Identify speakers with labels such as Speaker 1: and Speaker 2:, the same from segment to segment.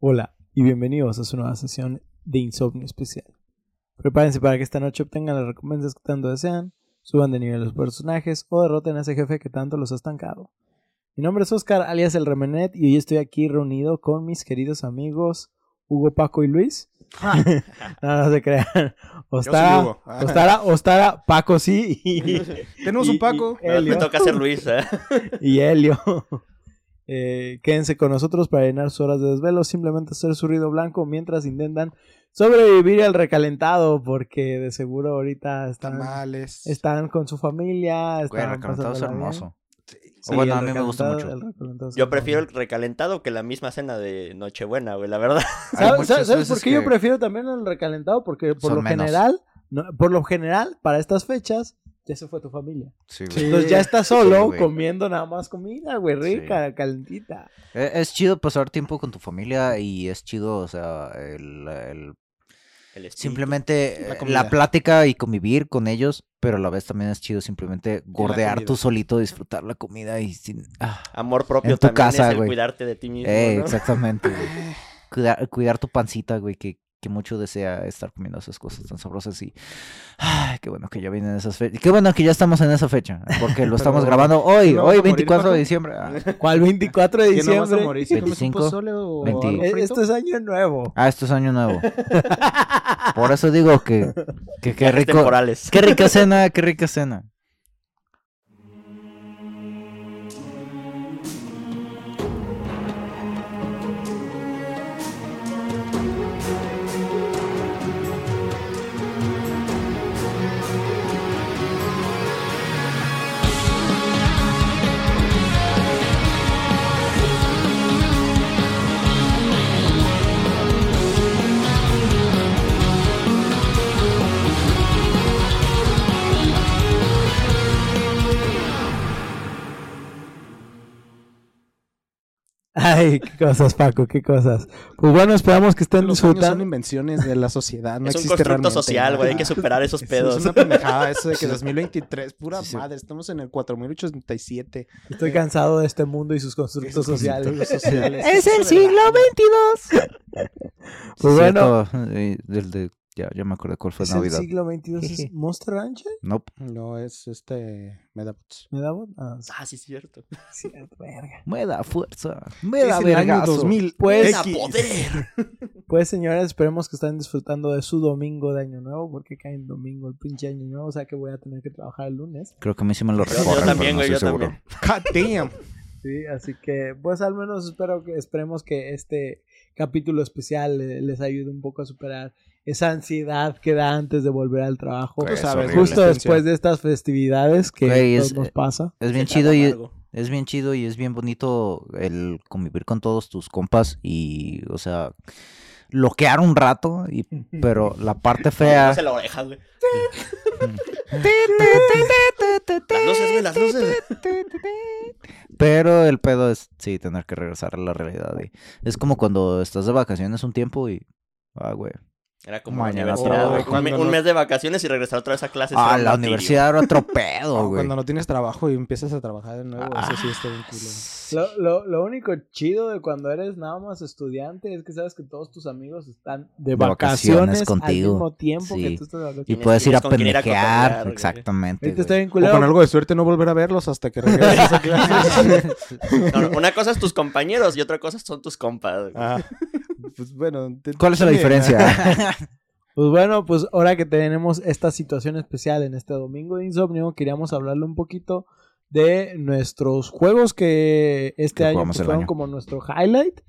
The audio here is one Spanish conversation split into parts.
Speaker 1: Hola y bienvenidos a su nueva sesión de Insomnio Especial. Prepárense para que esta noche obtengan las recompensas que tanto desean, suban de nivel los personajes o derroten a ese jefe que tanto los ha estancado. Mi nombre es Oscar, alias El Remenet, y hoy estoy aquí reunido con mis queridos amigos Hugo, Paco y Luis. no, no se crean. Ostara,
Speaker 2: Hugo.
Speaker 1: Ostara, Ostara, Paco sí. Y,
Speaker 2: Tenemos
Speaker 1: y-
Speaker 2: un Paco.
Speaker 1: y.
Speaker 3: Me toca ser Luis, ¿eh?
Speaker 1: y Helio. Eh, quédense con nosotros para llenar sus horas de desvelo, simplemente hacer su ruido blanco mientras intentan sobrevivir al recalentado, porque de seguro ahorita están,
Speaker 2: Tamales.
Speaker 1: están con su familia. Están
Speaker 4: recalentado es hermoso.
Speaker 1: Sí,
Speaker 4: bueno,
Speaker 1: el
Speaker 4: a mí me gusta mucho.
Speaker 1: el
Speaker 3: Yo prefiero el recalentado que la misma cena de Nochebuena, güey, la verdad.
Speaker 1: ¿Sabes, sabes- por qué yo prefiero también el recalentado? Porque por lo
Speaker 4: menos.
Speaker 1: general, no- por lo general, para estas fechas, ya se fue tu familia.
Speaker 4: Sí, güey.
Speaker 2: Sí.
Speaker 1: Entonces ya estás solo
Speaker 4: Sí,
Speaker 1: comiendo nada más comida, güey, rica, calentita.
Speaker 4: Eh, Es chido pasar tiempo con tu familia y es chido, o sea, el, el-
Speaker 3: El espíritu.
Speaker 4: simplemente
Speaker 2: La
Speaker 4: eh, la, plática y convivir con ellos, pero a la vez también es chido simplemente gordear tú solito, disfrutar la comida y sin... ah.
Speaker 3: Amor propio
Speaker 4: En tu
Speaker 3: también
Speaker 4: casa,
Speaker 3: es el
Speaker 4: güey.
Speaker 3: cuidarte de ti mismo,
Speaker 4: Eh,
Speaker 3: ¿no?
Speaker 4: exactamente. güey. Cuidar, cuidar tu pancita, güey, que, que mucho desea estar comiendo esas cosas tan sabrosas y... Ay, qué bueno que ya vienen esas fechas. Qué bueno que ya estamos en esa fecha, porque lo estamos grabando hoy,
Speaker 2: ¿no
Speaker 4: hoy
Speaker 2: a morir,
Speaker 4: 24
Speaker 2: Paco?
Speaker 4: de diciembre. Ah.
Speaker 1: ¿Cuál 24 de
Speaker 2: ¿Que no
Speaker 1: diciembre?
Speaker 2: morir un
Speaker 4: 25,
Speaker 2: pozole o
Speaker 4: 20.
Speaker 2: algo frito?
Speaker 1: Esto es año nuevo.
Speaker 4: Ah, esto es año nuevo. Por eso digo que, que qué rico.
Speaker 3: temporales.
Speaker 4: Qué rica cena, qué rica cena.
Speaker 1: Ay, qué cosas, Paco, qué cosas. Pues bueno, esperamos que estén
Speaker 2: Los años son
Speaker 1: disfrutando.
Speaker 2: invenciones de la sociedad, no
Speaker 3: es un
Speaker 2: existe
Speaker 3: constructo
Speaker 2: realmente.
Speaker 3: social, güey, hay que superar esos
Speaker 2: Eso
Speaker 3: pedos.
Speaker 2: Es una pendejada eso de que 2023, pura
Speaker 4: Sí, sí.
Speaker 2: madre, estamos en el 4087.
Speaker 1: Estoy cansado de este mundo y sus constructos sociales.
Speaker 2: constructos sociales.
Speaker 4: Es el siglo
Speaker 2: la-
Speaker 4: XXII.
Speaker 1: Pues bueno.
Speaker 4: del de, ya, ya me acordé cuál fue
Speaker 1: ¿Es el
Speaker 4: Navidad.
Speaker 1: siglo XXII? ¿Es. Monster Rancher?
Speaker 4: Nope.
Speaker 2: No, es este Medabots.
Speaker 1: ¿Me da voz? Ah, sí,
Speaker 3: Ah, sí, es cierto.
Speaker 1: cierto, verga.
Speaker 4: Me da fuerza. Me da
Speaker 2: el
Speaker 4: vergazo.
Speaker 2: 2000.
Speaker 1: Pues-
Speaker 3: ¡A poder!
Speaker 1: Pues señores, esperemos que estén disfrutando de su domingo de Año Nuevo, porque cae en domingo el pinche Año Nuevo, o sea que voy a tener que trabajar el lunes.
Speaker 4: Creo que a mí sí me lo
Speaker 3: Yo- yo
Speaker 4: recorren,
Speaker 3: también,
Speaker 4: no
Speaker 3: güey, yo
Speaker 4: seguro.
Speaker 3: también.
Speaker 2: God damn.
Speaker 1: Sí, así que pues al menos espero que esperemos que este capítulo especial eh, les ayude un poco a superar esa ansiedad que da antes de volver al trabajo.
Speaker 4: Güey,
Speaker 2: Tú
Speaker 4: es
Speaker 2: sabes,
Speaker 4: horrible.
Speaker 1: Justo después de estas festividades que
Speaker 4: Güey, es-
Speaker 1: nos pasa.
Speaker 4: Es bien chido y es bien chido y es bien bonito el convivir con todos tus compas y, o sea, loquear un rato, y, pero la parte fea...
Speaker 3: No se la oreja, güey. Las luces, güey, las luces.
Speaker 4: Pero el pedo es, sí, tener que regresar a la realidad. y es como cuando estás de vacaciones un tiempo y, ah, güey.
Speaker 3: Era como
Speaker 4: Mañana
Speaker 3: la universidad. Un, mes de vacaciones y regresar otra vez a clases.
Speaker 4: Ah, la universidad era otro pedo, güey.
Speaker 2: cuando no tienes trabajo y empiezas a trabajar de nuevo, eso sí está bien.
Speaker 1: Lo, lo, lo único chido de cuando eres nada más estudiante es que sabes que todos tus amigos están de,
Speaker 4: De
Speaker 1: vacaciones,
Speaker 4: vacaciones contigo.
Speaker 1: al mismo tiempo que
Speaker 4: Sí.
Speaker 1: tú estás de
Speaker 4: Y puedes ir a pendejear, exactamente.
Speaker 1: Está bien
Speaker 2: O con algo de suerte no volver a verlos hasta que regreses a clases.
Speaker 3: No, no, una cosa es tus compañeros y otra cosa son tus compas. güey.
Speaker 2: Ah, pues bueno. te-
Speaker 4: ¿Cuál es la diferencia?
Speaker 1: Pues bueno, pues ahora que tenemos esta situación especial en este domingo de insomnio, queríamos hablarle un poquito de nuestros juegos que este
Speaker 4: Que
Speaker 1: año pues, fueron
Speaker 4: año.
Speaker 1: como nuestro highlight.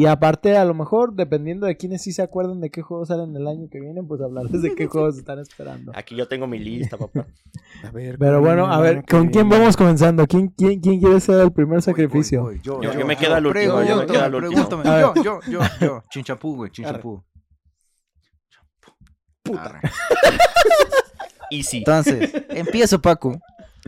Speaker 1: Y aparte, a lo mejor, dependiendo de quiénes sí se acuerdan de qué juegos salen el año que viene, pues hablarles de qué juegos están esperando.
Speaker 3: Aquí yo tengo mi lista, papá.
Speaker 2: A ver,
Speaker 1: Pero
Speaker 2: ¿con
Speaker 1: bueno, a ver, ¿con quién
Speaker 2: viene?
Speaker 1: vamos comenzando? ¿Quién, quién, quién quiere ser el primer sacrificio?
Speaker 4: Voy, voy,
Speaker 3: Yo- yo me quedo al último, yo me quedo al último.
Speaker 1: A
Speaker 4: Yo, yo, yo, yo. Chinchampú, güey, chinchampú.
Speaker 2: Puta.
Speaker 3: Easy.
Speaker 4: Entonces, empiezo, Paco.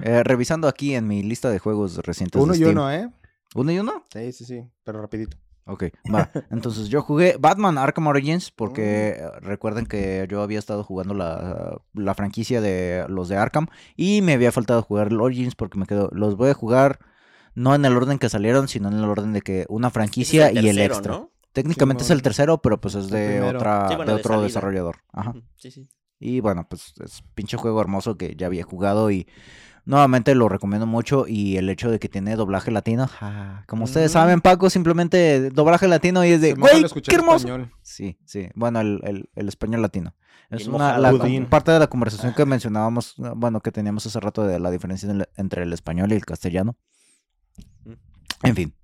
Speaker 4: eh, revisando aquí en mi lista de juegos recientes.
Speaker 2: Uno
Speaker 4: de
Speaker 2: y uno, ¿eh?
Speaker 4: ¿Uno y uno?
Speaker 2: Sí, sí, sí. Pero rapidito.
Speaker 4: Ok, va. Entonces yo jugué Batman Arkham Origins porque eh, recuerden que yo había estado jugando la, la franquicia de los de Arkham y me había faltado jugar el Origins porque me quedo, los voy a jugar no en el orden que salieron, sino en el orden de que una franquicia y el extra.
Speaker 3: ¿no?
Speaker 4: técnicamente es el tercero, pero pues es de, otra,
Speaker 3: Sí, bueno,
Speaker 4: de otro desarrollador. Ajá.
Speaker 3: Sí, sí.
Speaker 4: Y bueno, pues es pinche juego hermoso que ya había jugado y nuevamente lo recomiendo mucho. Y el hecho de que tiene doblaje latino, ja, como ustedes
Speaker 2: Mm.
Speaker 4: saben, Paco, simplemente doblaje latino y es de, güey, qué hermoso.
Speaker 2: español.
Speaker 4: Sí, sí, bueno, el, el- el español latino. Es una la- parte de la conversación que mencionábamos, bueno, que teníamos hace rato de la diferencia entre el español y el castellano.
Speaker 3: Mm.
Speaker 4: En fin.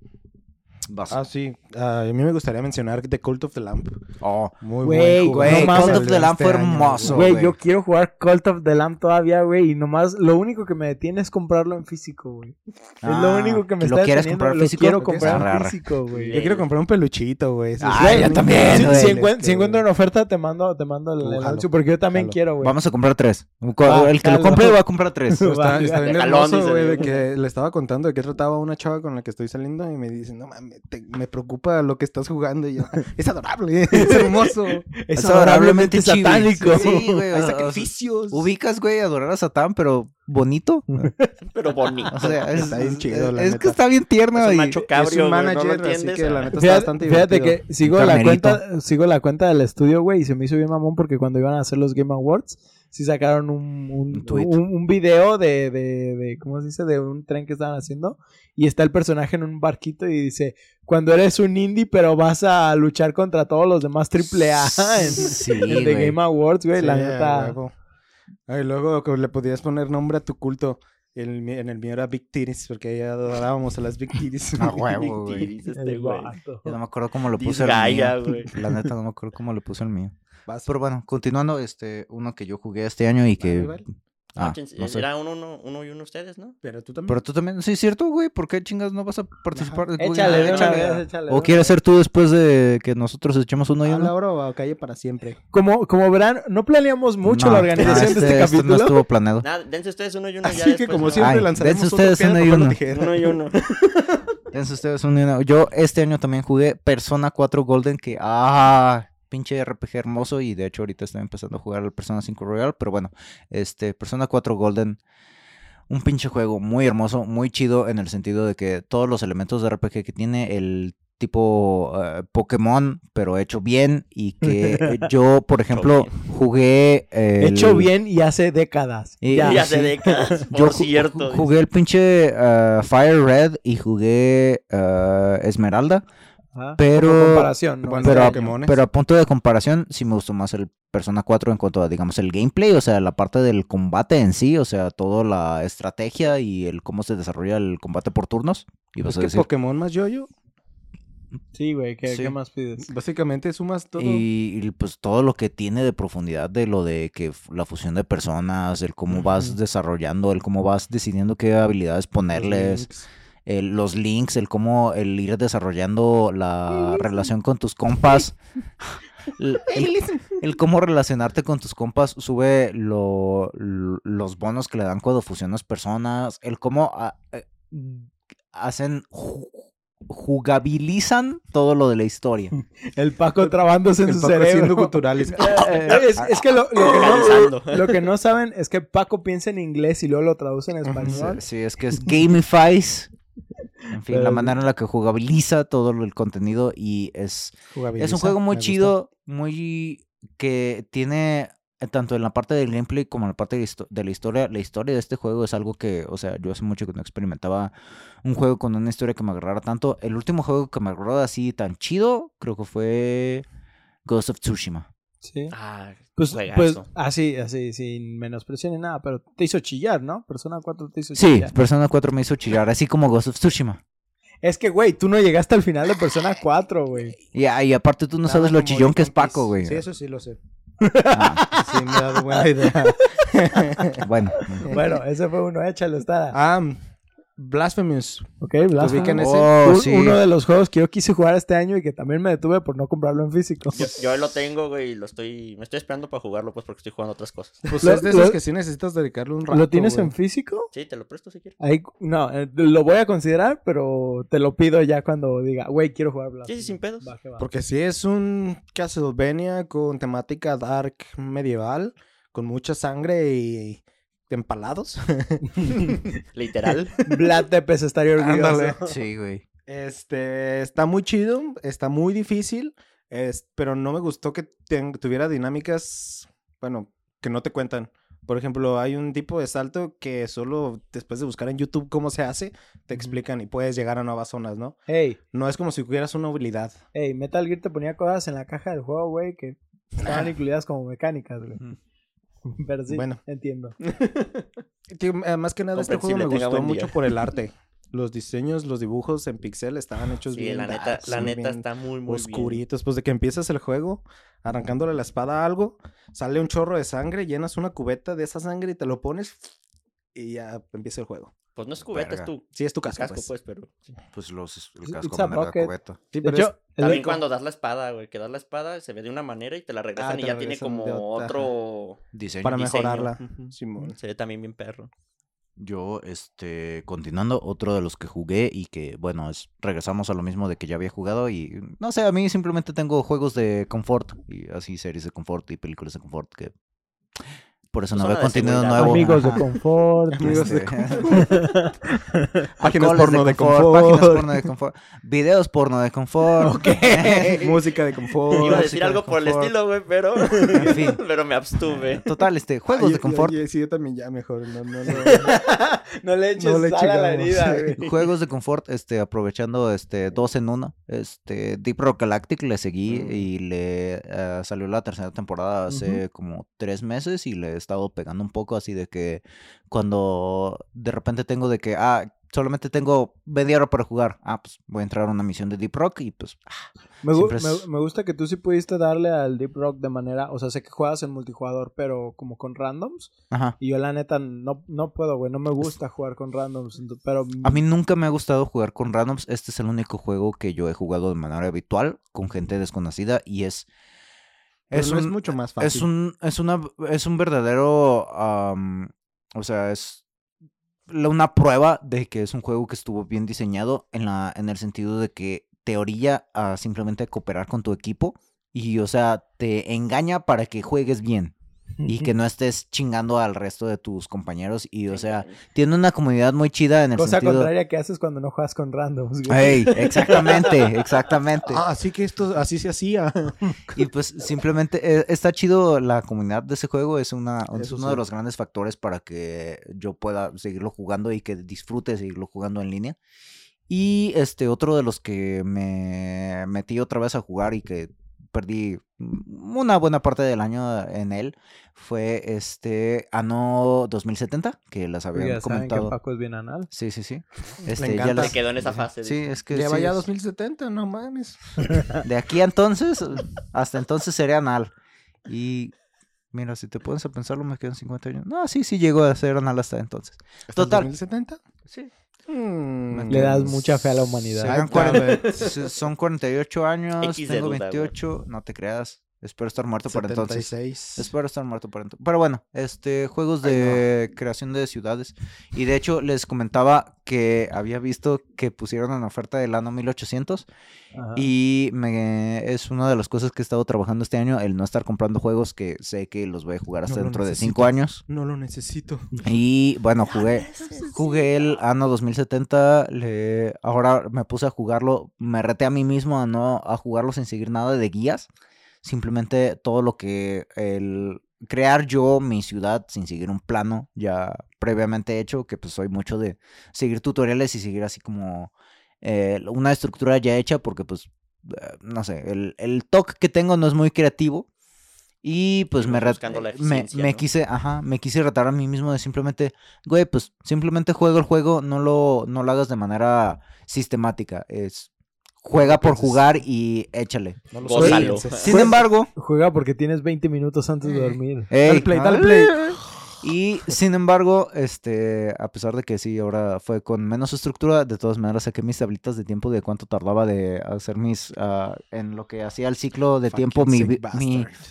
Speaker 4: Vas.
Speaker 2: Ah, sí. Ah, a mí me gustaría mencionar The Cult of the Lamp.
Speaker 4: Oh,
Speaker 2: Muy
Speaker 1: Güey,
Speaker 2: buen juego.
Speaker 1: güey,
Speaker 2: No
Speaker 1: Cult of
Speaker 4: the Lamp
Speaker 2: este
Speaker 4: fue hermoso.
Speaker 1: Güey,
Speaker 4: güey.
Speaker 1: yo quiero jugar Cult of the Lamb todavía, güey. Y nomás lo único que me detiene es comprarlo en físico, güey. es lo
Speaker 4: Ah,
Speaker 1: único que me
Speaker 4: ¿lo
Speaker 1: está
Speaker 4: quieres
Speaker 1: deteniendo.
Speaker 4: comprar
Speaker 1: Lo
Speaker 4: físico?
Speaker 1: quiero
Speaker 2: ¿Lo quieres?
Speaker 1: comprar en físico, güey.
Speaker 2: Yo quiero comprar un peluchito, güey.
Speaker 4: Ah,
Speaker 2: es
Speaker 4: yo también,
Speaker 1: Si,
Speaker 2: increíble,
Speaker 1: si
Speaker 4: güey.
Speaker 1: encuent-
Speaker 2: este,
Speaker 1: si encuentro
Speaker 2: güey.
Speaker 1: una oferta, te mando, te mando el, el
Speaker 2: jalo,
Speaker 1: porque yo también
Speaker 2: jalo.
Speaker 1: quiero, güey.
Speaker 4: Vamos a comprar tres. El que lo compre va a comprar tres.
Speaker 2: Está, bien hermoso, güey, de que le estaba contando de qué trataba una chava con la que estoy saliendo y me dice, no mames, te- me preocupa lo que estás jugando. Y yo, es adorable, es hermoso.
Speaker 1: Es
Speaker 4: Es
Speaker 1: adorablemente satánico.
Speaker 4: Sí, güey.
Speaker 2: Hay sacrificios.
Speaker 4: Ubicas, güey, adorar a Satán, pero bonito.
Speaker 3: Pero bonito.
Speaker 4: O sea, es,
Speaker 2: Está bien chido, la
Speaker 4: es
Speaker 2: neta.
Speaker 4: que está bien tierno.
Speaker 3: Es un
Speaker 4: y-
Speaker 3: macho
Speaker 2: es
Speaker 3: cabrio, güey, ¿no lo
Speaker 2: manager, así
Speaker 3: entiendes?
Speaker 2: que la neta está
Speaker 1: Fíjate,
Speaker 2: bastante
Speaker 1: fíjate
Speaker 2: divertido.
Speaker 1: que sigo la, cuenta, sigo la cuenta del estudio, güey, y se me hizo bien mamón porque cuando iban a hacer los Game Awards, sí sacaron un, un,
Speaker 4: Un
Speaker 1: un- un video de, de, de, ¿cómo se dice? De un tren que estaban haciendo. Y está el personaje en un barquito y dice, cuando eres un indie, pero vas a luchar contra todos los demás triple A en,
Speaker 4: Sí,
Speaker 1: en The. Game Awards, güey,
Speaker 2: Sí,
Speaker 1: la neta.
Speaker 2: huevo. Ay, luego que le podías poner nombre a tu culto. El en el mío era Big Titties, porque ahí adorábamos a las Big Titties.
Speaker 4: A huevo, güey.
Speaker 3: Este.
Speaker 4: Ya no me acuerdo cómo le
Speaker 3: This
Speaker 4: puse el
Speaker 3: ya,
Speaker 4: mío.
Speaker 3: güey.
Speaker 4: La neta no me acuerdo cómo le puse el mío.
Speaker 2: Vas.
Speaker 4: Pero bueno, continuando, este, uno que yo jugué este año y que...
Speaker 2: Vale, vale.
Speaker 4: Ah, no sé.
Speaker 3: Era uno, uno, uno y uno ustedes, ¿no?
Speaker 2: Pero tú también.
Speaker 4: Pero tú también, sí, es cierto, güey, ¿por qué chingas no vas a participar? Güey,
Speaker 1: Échale,
Speaker 3: échale.
Speaker 1: échale.
Speaker 4: ¿O quieres ser tú después de que nosotros echemos uno y uno?
Speaker 2: ahora o calle para siempre.
Speaker 1: Como, como verán, no planeamos mucho
Speaker 4: No,
Speaker 1: la organización
Speaker 4: no,
Speaker 1: de este,
Speaker 4: esto
Speaker 1: capítulo.
Speaker 4: no estuvo planeado.
Speaker 3: Nada, dense ustedes uno y uno
Speaker 2: Así
Speaker 3: ya
Speaker 2: que
Speaker 3: después,
Speaker 2: como
Speaker 3: ¿no?
Speaker 2: siempre
Speaker 4: Ay,
Speaker 2: lanzaremos
Speaker 4: dense ustedes uno y uno.
Speaker 3: Uno y uno.
Speaker 4: Dense ustedes uno y uno. Yo este año también jugué Persona 4 Golden, que ah, pinche RPG hermoso. Y de hecho ahorita estoy empezando a jugar al Persona 5 Royal. Pero bueno, este Persona 4 Golden, un pinche juego muy hermoso, muy chido en el sentido de que todos los elementos de RPG que tiene el tipo eh, Pokémon, pero hecho bien. Y que yo, por ejemplo, jugué... el-
Speaker 1: Hecho bien y hace décadas.
Speaker 4: Y-
Speaker 1: Ya.
Speaker 3: Y hace
Speaker 4: sí.
Speaker 3: décadas,
Speaker 4: Yo
Speaker 3: por
Speaker 4: ju-
Speaker 3: cierto. dice.
Speaker 4: jugué el pinche eh, Fire Red y jugué eh, Esmeralda,
Speaker 1: Ajá.
Speaker 4: pero- pero, a,
Speaker 2: Pokémones.
Speaker 4: pero a punto de comparación sí me gustó más el Persona 4 en cuanto a, digamos, el gameplay, o sea, la parte del combate en sí, o sea, toda la estrategia y el cómo se desarrolla el combate por turnos. Y vas
Speaker 2: Es
Speaker 4: a
Speaker 2: que
Speaker 4: decir.
Speaker 2: Pokémon más yo-yo,
Speaker 1: Sí, güey, ¿qué,
Speaker 4: Sí.
Speaker 1: qué más pides?
Speaker 2: básicamente sumas todo.
Speaker 4: Y, y, pues todo lo que tiene de profundidad de lo de que la fusión de personas, el cómo vas desarrollando, el cómo vas decidiendo qué habilidades ponerles.
Speaker 2: links.
Speaker 4: El- los links, el cómo el ir desarrollando la relación con tus compas. El, el- el cómo relacionarte con tus compas sube lo- lo- los bonos que le dan cuando fusionas personas. El cómo ah, eh, hacen ju- jugabilizan todo lo de la historia.
Speaker 1: El Paco trabándose en
Speaker 2: El
Speaker 1: su
Speaker 2: Paco
Speaker 1: cerebro.
Speaker 2: culturales.
Speaker 1: es, es que lo, lo que no, lo que no saben es que Paco piensa en inglés y luego lo traduce en español.
Speaker 4: Sí, es que es gamifies. En fin,
Speaker 1: Pero
Speaker 4: la manera en la que jugabiliza todo el contenido y es Es un juego muy chido, muy que tiene eh, tanto en la parte del gameplay como en la parte de la historia. La historia de este juego es algo que, o sea, yo hace mucho que no experimentaba un juego con una historia que me agarrara tanto. El último juego que me agarró así tan chido, creo que fue Ghost of Tsushima.
Speaker 1: Sí.
Speaker 3: Ah,
Speaker 1: Pues, pues así, así, sin menospresión ni nada, pero te hizo chillar, ¿no? Persona 4 te hizo
Speaker 4: Sí,
Speaker 1: chillar.
Speaker 4: Persona 4 me hizo chillar, así como Ghost of Tsushima.
Speaker 1: Es que, güey, tú no llegaste al final de Persona 4, güey.
Speaker 4: Y, ah, y aparte tú no
Speaker 2: Nada
Speaker 4: sabes lo chillón que es. Paco, güey.
Speaker 2: Sí, eso sí lo sé.
Speaker 4: Ah,
Speaker 2: Sí, me ha dado buena idea.
Speaker 4: bueno.
Speaker 1: Bueno, ese fue uno, échalo, está.
Speaker 2: Ah, Blasphemous.
Speaker 1: ok, Blasphemous.
Speaker 4: Oh,
Speaker 1: Un-
Speaker 4: sí.
Speaker 1: Uno de los juegos que yo quise jugar este año y que también me detuve por no comprarlo en físico.
Speaker 3: Yo, yo lo tengo, güey, y lo estoy... Me estoy esperando para jugarlo, pues, porque estoy jugando otras cosas.
Speaker 2: Pues
Speaker 1: Lo-
Speaker 2: es de esos que sí necesitas dedicarle un rato.
Speaker 1: ¿Lo tienes
Speaker 2: güey.
Speaker 1: en físico?
Speaker 3: Sí, te lo presto si quieres.
Speaker 1: Ahí, no, eh, lo voy a considerar, pero te lo pido ya cuando diga, güey, quiero jugar
Speaker 3: Sí,
Speaker 1: Blasphemous.
Speaker 3: sí, sin pedos.
Speaker 1: Va, que va.
Speaker 2: Porque sí es un Castlevania con temática dark medieval, con mucha sangre y empalados.
Speaker 3: Literal.
Speaker 1: Vlad Tepes estaría orgulloso.
Speaker 2: Ándale.
Speaker 4: Sí, güey.
Speaker 2: Este, está muy chido, está muy difícil, es, pero no me gustó que ten- tuviera dinámicas, bueno, que no te cuentan. Por ejemplo, hay un tipo de salto que solo después de buscar en YouTube cómo se hace, te explican y puedes llegar a nuevas zonas, ¿no?
Speaker 1: Hey,
Speaker 2: No es como si tuvieras una habilidad.
Speaker 1: hey, Metal Gear te ponía cosas en la caja del juego, güey, que estaban incluidas como mecánicas, güey. Pero sí,
Speaker 2: Bueno.
Speaker 1: entiendo.
Speaker 2: Tío, eh, más que nada este juego me gustó mucho por el arte. Los diseños, los dibujos en pixel estaban hechos
Speaker 3: Sí,
Speaker 2: bien
Speaker 3: la neta,
Speaker 2: darks,
Speaker 3: la neta
Speaker 2: bien
Speaker 3: está muy, muy
Speaker 2: oscuritos. Pues de que empiezas el juego arrancándole la espada a algo, sale un chorro de sangre, llenas una cubeta de esa sangre y te lo pones y ya empieza el juego.
Speaker 3: Pues no es cubeta, es tu
Speaker 2: Sí, es tu casco,
Speaker 3: casco,
Speaker 2: pues.
Speaker 3: pues, pero...
Speaker 4: Pues los, el
Speaker 1: It's
Speaker 4: casco
Speaker 1: a
Speaker 4: no me da
Speaker 1: bucket.
Speaker 4: cubeta.
Speaker 2: Sí,
Speaker 1: De
Speaker 2: pero
Speaker 1: hecho,
Speaker 2: es-
Speaker 1: el-
Speaker 3: También cuando das la espada, güey, que das la espada, se ve de una manera y te la regresan
Speaker 2: te
Speaker 3: y
Speaker 2: la
Speaker 3: ya tiene como otro
Speaker 4: Diseño.
Speaker 2: Para
Speaker 3: diseño.
Speaker 2: mejorarla. Simón.
Speaker 3: Se ve también bien perro.
Speaker 4: Yo, este, continuando, otro de los que jugué y que, bueno, es, regresamos a lo mismo de que ya había jugado y, no sé, a mí simplemente tengo juegos de confort y así series de confort y películas de confort que... Por eso
Speaker 3: Pues
Speaker 4: no
Speaker 3: zona de
Speaker 4: contenido
Speaker 3: seguridad.
Speaker 4: nuevo.
Speaker 1: Amigos de confort.
Speaker 2: Amigos de
Speaker 4: Este,
Speaker 2: Páginas porno de
Speaker 4: Páginas
Speaker 2: confort.
Speaker 4: porno de confort. Videos porno de confort.
Speaker 2: Música de confort.
Speaker 3: Iba a decir
Speaker 4: música de
Speaker 3: algo por el
Speaker 4: confort.
Speaker 3: estilo, güey, pero...
Speaker 4: En fin.
Speaker 3: pero me abstuve.
Speaker 4: Total, este, juegos
Speaker 2: Ay,
Speaker 4: de confort.
Speaker 2: oye, sí, yo también ya mejor. No, no, no.
Speaker 1: No le eches
Speaker 2: No le
Speaker 1: sal a la herida, güey.
Speaker 4: Juegos de confort, este, aprovechando este dos en uno. Este, Deep Rock Galactic le seguí
Speaker 2: Mm.
Speaker 4: y le eh, salió la tercera temporada hace como tres meses y le he estado pegando un poco así de que cuando de repente tengo de que, ah, solamente tengo media hora para jugar. Ah, pues voy a entrar a una misión de Deep Rock y pues, ah,
Speaker 1: Me, gu-
Speaker 4: Siempre es-
Speaker 1: me- me gusta que tú sí pudiste darle al Deep Rock de manera, o sea, sé que juegas en multijugador, pero como con randoms.
Speaker 4: ajá.
Speaker 1: Y yo la neta no, no puedo, güey, no me gusta jugar con randoms, pero
Speaker 4: A mí nunca me ha gustado jugar con randoms. Este es el único juego que yo he jugado de manera habitual con gente desconocida y es... Es un-
Speaker 2: mucho más fácil.
Speaker 4: Es un, es una, es un verdadero, o sea, es la- una prueba de que es un juego que estuvo bien diseñado en la, en el sentido de que te orilla a simplemente cooperar con tu equipo y, o sea, te engaña para que juegues bien y que no estés chingando al resto de tus compañeros y, o sea, tiene una comunidad muy chida en el
Speaker 1: cosa
Speaker 4: sentido.
Speaker 1: contraria que haces cuando no juegas con randoms, güey.
Speaker 4: Exactamente, exactamente.
Speaker 2: Ah, así que esto así se hacía.
Speaker 4: Y pues simplemente eh, está chido la comunidad de ese juego, es, una, es uno
Speaker 2: sí.
Speaker 4: de los grandes factores para que yo pueda seguirlo jugando y que disfrute seguirlo jugando en línea. Y este otro de los que me metí otra vez a jugar y que perdí una buena parte del año en él fue este Ano 2070, que las había
Speaker 1: ya saben que
Speaker 4: comentado.
Speaker 1: Paco es bien anal.
Speaker 4: Sí, sí, sí. Este, ya las-
Speaker 3: Se quedó en esa fase.
Speaker 4: Sí,
Speaker 3: dice.
Speaker 4: es que
Speaker 2: Lleva
Speaker 4: sí,
Speaker 2: ya
Speaker 4: es-
Speaker 2: 2070, no mames.
Speaker 4: de aquí a entonces, hasta entonces sería anal. Y mira, si te pones a pensarlo, me quedan 50 años. No, sí, sí llegó a ser anal hasta entonces.
Speaker 2: ¿Hasta el
Speaker 4: Total.
Speaker 2: 2070?
Speaker 4: Sí.
Speaker 2: Mm,
Speaker 1: Le das mucha fe a la humanidad.
Speaker 2: Ay,
Speaker 4: 40 s- son 48 años, tengo
Speaker 3: duda, güey.
Speaker 4: 28, no te creas. Espero estar muerto para entonces.
Speaker 2: 76.
Speaker 4: Espero estar muerto para entonces. Pero bueno, este, juegos
Speaker 2: Ay,
Speaker 4: de creación de ciudades. Y de hecho, les comentaba que había visto que pusieron en oferta el Ano 1800.
Speaker 1: Ajá.
Speaker 4: Y me, es una de las cosas que he estado trabajando este año, el no estar comprando juegos que sé que los voy a jugar hasta
Speaker 2: No
Speaker 4: dentro de
Speaker 2: necesito.
Speaker 4: cinco años.
Speaker 2: No lo necesito.
Speaker 4: Y bueno, jugué, jugué el Anno 2070, le, ahora me puse a jugarlo, me reté a mí mismo a no a jugarlo sin seguir nada de guías, simplemente todo lo que el crear yo mi ciudad sin seguir un plano ya previamente hecho, que pues soy mucho de seguir tutoriales y seguir así como eh, una estructura ya hecha porque pues eh, no sé, el, el toque que tengo no es muy creativo. Y pues me,
Speaker 3: la
Speaker 4: me, me
Speaker 3: ¿no?
Speaker 4: quise, ajá, me quise retar a mí mismo de simplemente, güey, pues simplemente juega el juego, no lo, no lo hagas de manera sistemática. Es juega por
Speaker 2: pienses.
Speaker 4: jugar y échale.
Speaker 2: No lo
Speaker 3: Gózalo.
Speaker 2: pienses.
Speaker 4: Sin embargo,
Speaker 1: Juega porque tienes 20 minutos antes de dormir.
Speaker 4: ey,
Speaker 2: Dale play, dale play.
Speaker 4: Y sin embargo, este, a pesar de que sí, ahora fue con menos estructura, de todas maneras saqué mis tablitas de tiempo de cuánto tardaba de hacer mis, ah, en lo que hacía el ciclo de tiempo mi,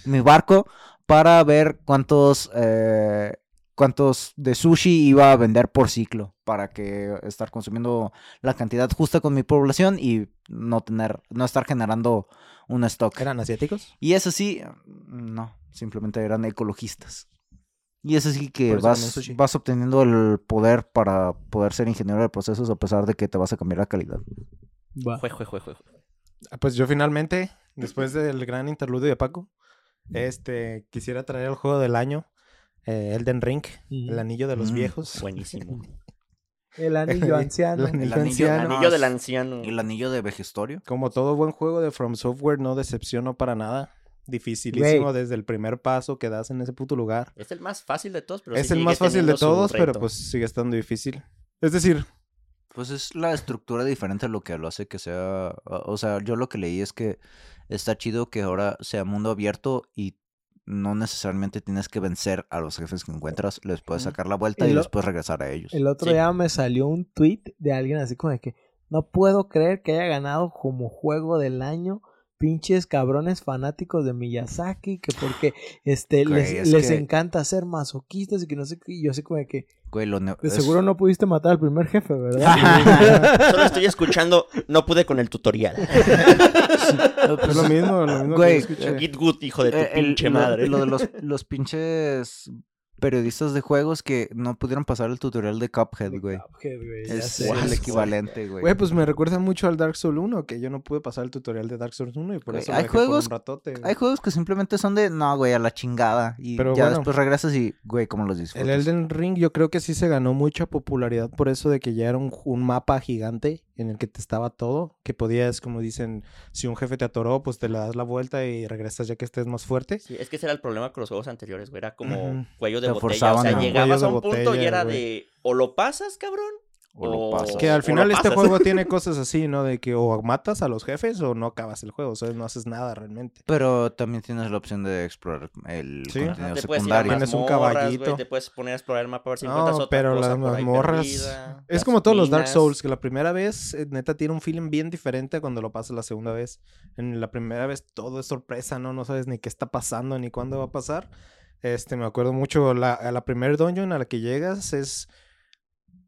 Speaker 4: mi barco para ver cuántos, eh, cuántos de sushi iba a vender por ciclo para que estar consumiendo la cantidad justa con mi población y no tener, no estar generando un stock.
Speaker 2: ¿Eran asiáticos?
Speaker 4: Y eso sí, no, simplemente eran ecologistas. Y eso sí que
Speaker 2: eso
Speaker 4: vas, vas obteniendo el poder para poder ser ingeniero de procesos a pesar de que te vas a cambiar la calidad.
Speaker 1: Va.
Speaker 3: Jue, jue, jue, jue.
Speaker 2: Ah, Pues yo finalmente, después del gran interludio de Paco, este, quisiera traer el juego del año, eh, Elden Ring, el anillo de los
Speaker 4: Mm,
Speaker 2: viejos.
Speaker 3: Buenísimo.
Speaker 1: El anillo anciano.
Speaker 2: El anillo
Speaker 4: anillo-
Speaker 2: anciano.
Speaker 4: no,
Speaker 3: Anillo
Speaker 4: es-
Speaker 3: del anciano.
Speaker 4: El anillo de Vejestorio.
Speaker 2: Como todo buen juego de From Software, no decepcionó para nada. Dificilísimo desde el primer paso que das en ese puto lugar.
Speaker 3: Es el más fácil de todos, pero
Speaker 2: es
Speaker 3: sí
Speaker 2: el más fácil de todos, pero pues sigue estando difícil. Es decir,
Speaker 4: Pues es la estructura diferente a lo que lo hace que sea. O sea, yo lo que leí es que está chido que ahora sea mundo abierto y no necesariamente tienes que vencer a los jefes que encuentras. Les puedes sacar la vuelta
Speaker 1: Y
Speaker 4: y,
Speaker 1: lo-
Speaker 4: después regresar a ellos.
Speaker 1: El otro
Speaker 3: Sí.
Speaker 1: día me salió un tweet de alguien así como de que no puedo creer que haya ganado como juego del año pinches cabrones fanáticos de Miyazaki que porque este
Speaker 4: Güey,
Speaker 1: les,
Speaker 4: es
Speaker 1: les
Speaker 4: que-
Speaker 1: encanta ser masoquistas y que no sé qué y yo así como de que
Speaker 4: Güey, lo ne-
Speaker 1: de
Speaker 4: es-
Speaker 1: seguro no pudiste matar al primer jefe, ¿verdad?
Speaker 3: Solo estoy escuchando, no pude con el tutorial.
Speaker 2: es lo mismo, lo mismo
Speaker 4: Güey,
Speaker 2: que escuché.
Speaker 3: Good, hijo de tu
Speaker 4: Eh, el-
Speaker 3: pinche
Speaker 4: lo-
Speaker 3: madre.
Speaker 4: Lo, de los, los pinches periodistas de juegos que no pudieron pasar el tutorial de Cuphead, güey.
Speaker 1: Cuphead, güey, ya
Speaker 4: Es
Speaker 1: sé.
Speaker 4: el equivalente, güey.
Speaker 2: Güey, pues me recuerda mucho al Dark Souls 1, que yo no pude pasar el tutorial de Dark Souls 1 y por eso lo
Speaker 4: hay
Speaker 2: dejé por un
Speaker 4: juegos-
Speaker 2: ratote.
Speaker 4: Hay juegos que simplemente son de, no, güey, a la chingada. Y
Speaker 2: Pero
Speaker 4: ya
Speaker 2: bueno.
Speaker 4: después regresas y, güey, ¿cómo los
Speaker 2: El
Speaker 4: disfrutas?
Speaker 2: Elden Ring yo creo que sí se ganó mucha popularidad por eso de que ya era un, un mapa gigante en el que te estaba todo, que podías, como dicen, si un jefe te atoró, pues te le das la vuelta y regresas ya que estés más fuerte.
Speaker 3: Sí, es que ese era el problema con los juegos anteriores, güey. Era como cuello de
Speaker 4: Te
Speaker 3: botella. O sea, llegabas a un punto y era
Speaker 2: güey.
Speaker 3: de o lo pasas, cabrón.
Speaker 4: O lo pasas.
Speaker 2: Que al final este juego tiene cosas así, ¿no? De que o matas a los jefes o no acabas el juego, o sea, no haces nada realmente.
Speaker 4: Pero también tienes la opción de explorar el
Speaker 2: Sí.
Speaker 3: Ajá,
Speaker 4: contenido
Speaker 3: te
Speaker 4: secundario.
Speaker 2: Tienes un caballito.
Speaker 3: güey, Te puedes poner a explorar el mapa a ver si
Speaker 2: No,
Speaker 3: encuentras otra
Speaker 2: pero
Speaker 3: cosa
Speaker 2: las mazmorras- Es
Speaker 3: las
Speaker 2: como todos los Dark
Speaker 3: minas.
Speaker 2: Souls, que la primera vez, eh, neta, tiene un feeling bien diferente a cuando lo pasas la segunda vez. En la primera vez todo es sorpresa, ¿no? No sabes ni qué está pasando ni cuándo va a pasar. Este, me acuerdo mucho, la, a la primer dungeon a la que llegas es...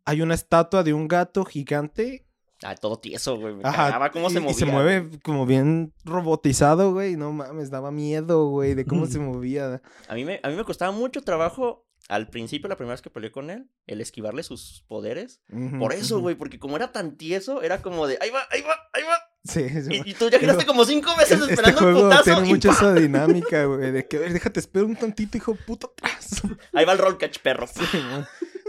Speaker 2: Hay una estatua de un gato gigante.
Speaker 3: Ah, todo tieso, güey. Me
Speaker 2: Ajá,
Speaker 3: cagaba cómo
Speaker 2: y,
Speaker 3: se
Speaker 2: y
Speaker 3: movía.
Speaker 2: se mueve como bien robotizado, güey. No mames, daba miedo, güey, de cómo se movía.
Speaker 3: A mí, me, a mí me costaba mucho trabajo al principio, la primera vez que peleé con él, el esquivarle sus poderes. Por eso, güey, porque como era tan tieso, era como de, ahí va, ahí va, ahí va.
Speaker 2: Sí, sí,
Speaker 3: Y, y tú ya giraste como cinco veces
Speaker 2: Este
Speaker 3: esperando el
Speaker 2: juego
Speaker 3: putazo
Speaker 2: tiene
Speaker 3: y
Speaker 2: mucho
Speaker 3: ¡pam!
Speaker 2: esa dinámica, güey, de que, a ver, déjate, espero un tantito, hijo atrás.
Speaker 3: Ahí va el roll catch, perro.
Speaker 2: Sí.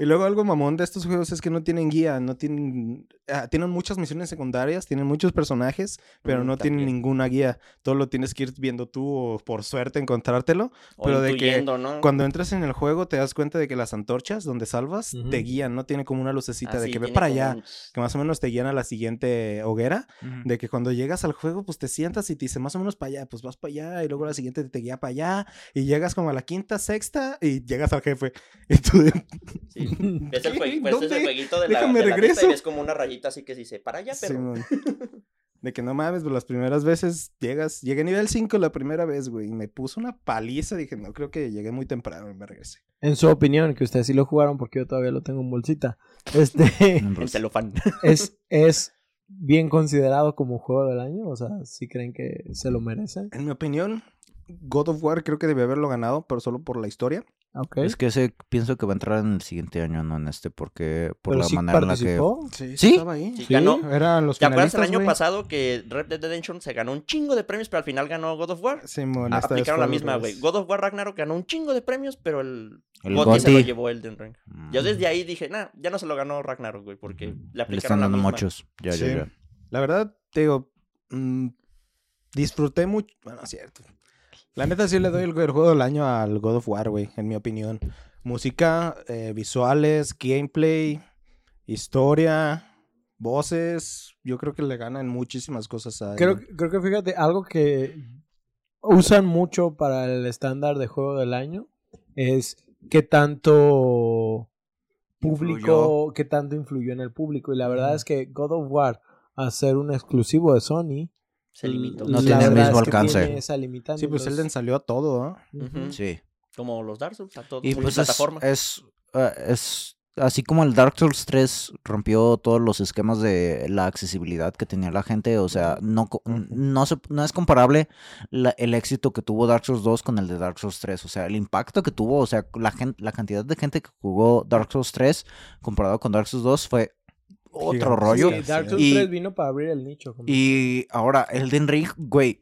Speaker 2: Y luego algo mamón de estos juegos es que no tienen guía, no tienen... ah, tienen muchas misiones secundarias, tienen muchos personajes, pero
Speaker 3: Mm,
Speaker 2: no tienen
Speaker 3: también.
Speaker 2: ninguna guía. Todo lo tienes que ir viendo tú o por suerte encontrártelo.
Speaker 3: O
Speaker 2: Pero de que
Speaker 3: ¿no?
Speaker 2: Cuando entras en el juego te das cuenta de que las antorchas donde salvas
Speaker 1: Ujú.
Speaker 2: te guían, no tiene como una lucecita
Speaker 3: Ah,
Speaker 2: de
Speaker 3: sí,
Speaker 2: que ve para allá,
Speaker 3: un-
Speaker 2: que más o menos te guían a la siguiente hoguera.
Speaker 4: Ujú.
Speaker 2: De que cuando llegas al juego, pues te sientas y te dice más o menos para allá, pues vas para allá, y luego la siguiente te guía para allá, y llegas como a la quinta, sexta, y llegas al jefe. Y tú de,
Speaker 3: Sí. Ves el, ves ese
Speaker 2: ¿Dónde?
Speaker 3: jueguito de la,
Speaker 2: Déjame
Speaker 3: de la
Speaker 2: regreso.
Speaker 3: y ves como una rayita así que dice, para allá.
Speaker 2: Simón. De que no mames, pues las primeras veces llegas, llegué a nivel 5 la primera vez, güey, y me puso una paliza, dije, no, creo que llegué muy temprano y me regresé.
Speaker 1: En su opinión, que ustedes sí lo jugaron porque yo todavía lo tengo en bolsita. Este
Speaker 3: En celofán.
Speaker 1: es, es bien considerado como juego del año, o sea, si creen que se lo merece.
Speaker 2: En mi opinión, God of War creo que debe haberlo ganado, pero solo por la historia.
Speaker 4: Es que ese pienso que va a entrar en el siguiente año, no en este, porque por
Speaker 1: Pero
Speaker 4: la
Speaker 1: sí
Speaker 4: manera en la que...
Speaker 2: Sí,
Speaker 4: ¿Sí?
Speaker 2: estaba ahí.
Speaker 3: Sí,
Speaker 1: Sí.
Speaker 3: ganó.
Speaker 2: Eran los
Speaker 3: ¿Te acuerdas el año pasado que Red Dead Redemption se ganó un chingo de premios, pero al final ganó God of War?
Speaker 2: Simón,
Speaker 3: Ah,
Speaker 2: esta vez
Speaker 3: aplicaron la misma, güey. God of War Ragnarok ganó un chingo de premios, pero el,
Speaker 4: El
Speaker 3: GOTY se lo llevó Elden Ring.
Speaker 4: Mm.
Speaker 3: Yo desde ahí dije, nah, ya no se lo ganó Ragnarok, güey, porque le
Speaker 4: Le
Speaker 3: aplicaron
Speaker 4: están
Speaker 3: la
Speaker 4: dando
Speaker 3: misma.
Speaker 4: muchos. Ya,
Speaker 2: Sí.
Speaker 4: ya, ya.
Speaker 2: La verdad, te digo, mm, disfruté mucho. Bueno, es cierto. La neta sí le doy el, el juego del año al God of War, güey, en mi opinión. Música, eh, visuales, gameplay, historia, voces. Yo creo que le ganan muchísimas cosas a
Speaker 1: Creo,
Speaker 2: él.
Speaker 1: creo que fíjate, algo que usan mucho para el estándar de juego del año es qué tanto público, qué tanto influyó en el público. Y la verdad es que God of War, a ser un exclusivo de Sony,
Speaker 3: Se limitó.
Speaker 4: No tiene el mismo
Speaker 1: es que
Speaker 4: alcance.
Speaker 2: Sí, pues Elden salió a todo, ¿ah?
Speaker 3: Ujú.
Speaker 4: Sí.
Speaker 3: Como los Dark Souls, a todo
Speaker 4: Y pues es,
Speaker 3: plataforma.
Speaker 4: es, eh, es así como el Dark Souls 3 rompió todos los esquemas de la accesibilidad que tenía la gente, o sea, no, no, se- no es comparable la- el éxito que tuvo Dark Souls 2 con el de Dark Souls 3, o sea, el impacto que tuvo, o sea, la, gen- la cantidad de gente que jugó Dark Souls 3 comparado con Dark Souls 2 fue otro rollo.
Speaker 1: Sí, Dark. Souls
Speaker 4: Y-
Speaker 1: 3 vino para abrir el nicho. como-
Speaker 4: Y ahora, Elden Ring, güey,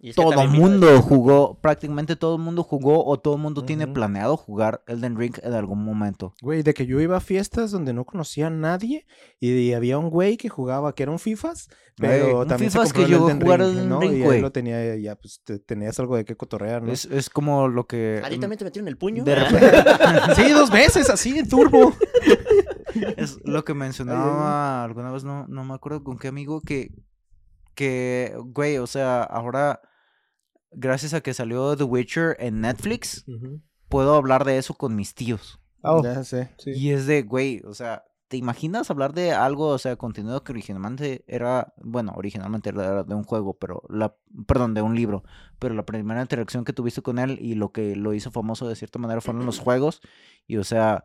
Speaker 3: Y es que
Speaker 4: todo el mundo jugó, prácticamente todo el mundo jugó o todo el mundo tiene
Speaker 2: Ujú.
Speaker 4: planeado jugar Elden Ring en algún momento.
Speaker 2: Güey, de que yo iba a fiestas donde no conocía a nadie y había un güey que jugaba, que era un FIFAs, pero
Speaker 4: un
Speaker 2: también
Speaker 4: FIFAs
Speaker 2: se
Speaker 4: que a
Speaker 2: Elden
Speaker 4: jugar
Speaker 2: Ring,
Speaker 4: Elden
Speaker 2: ¿no?
Speaker 4: Ring,
Speaker 2: y
Speaker 4: güey.
Speaker 2: lo tenía, ya pues te- tenías algo de qué cotorrear, ¿no?
Speaker 4: Es, es como lo que...
Speaker 3: ¿A ti también te metieron el puño?
Speaker 4: De repente,
Speaker 2: sí, dos veces así en turbo.
Speaker 4: es lo que mencionaba alguna vez, no, no me acuerdo con qué amigo, que, que, güey, o sea, ahora, gracias a que salió The Witcher en Netflix, puedo hablar de eso con mis tíos.
Speaker 1: Oh,
Speaker 2: Ya sé.
Speaker 1: sí.
Speaker 4: Y es de, güey, o sea, ¿te imaginas hablar de algo, o sea, contenido que originalmente era, bueno, originalmente era de un juego, pero la, perdón, de un libro, pero la primera interacción que tuviste con él y lo que lo hizo famoso de cierta manera fueron los juegos, y o sea,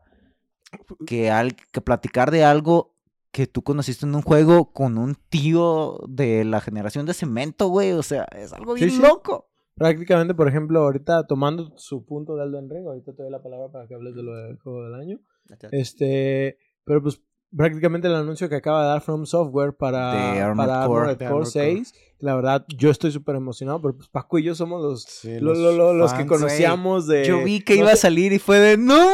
Speaker 4: que, al, que platicar de algo que tú conociste en un juego con un tío de la generación de cemento, güey, o sea, es algo bien
Speaker 1: sí.
Speaker 4: loco.
Speaker 1: Prácticamente, por ejemplo, ahorita tomando su punto de Elden Ring, ahorita te doy la palabra para que hables de lo del juego del año. Este, pero pues prácticamente el anuncio que acaba de dar From Software para,
Speaker 4: Armored
Speaker 1: para
Speaker 4: Core.
Speaker 1: Armored Core
Speaker 2: Armored
Speaker 1: 6, la verdad yo estoy súper emocionado, pero pues Paco y yo somos los,
Speaker 2: Sí,
Speaker 1: lo- lo- lo- los, que conocíamos de...
Speaker 4: Yo vi que
Speaker 1: no
Speaker 4: iba a salir y fue de, no,
Speaker 1: No,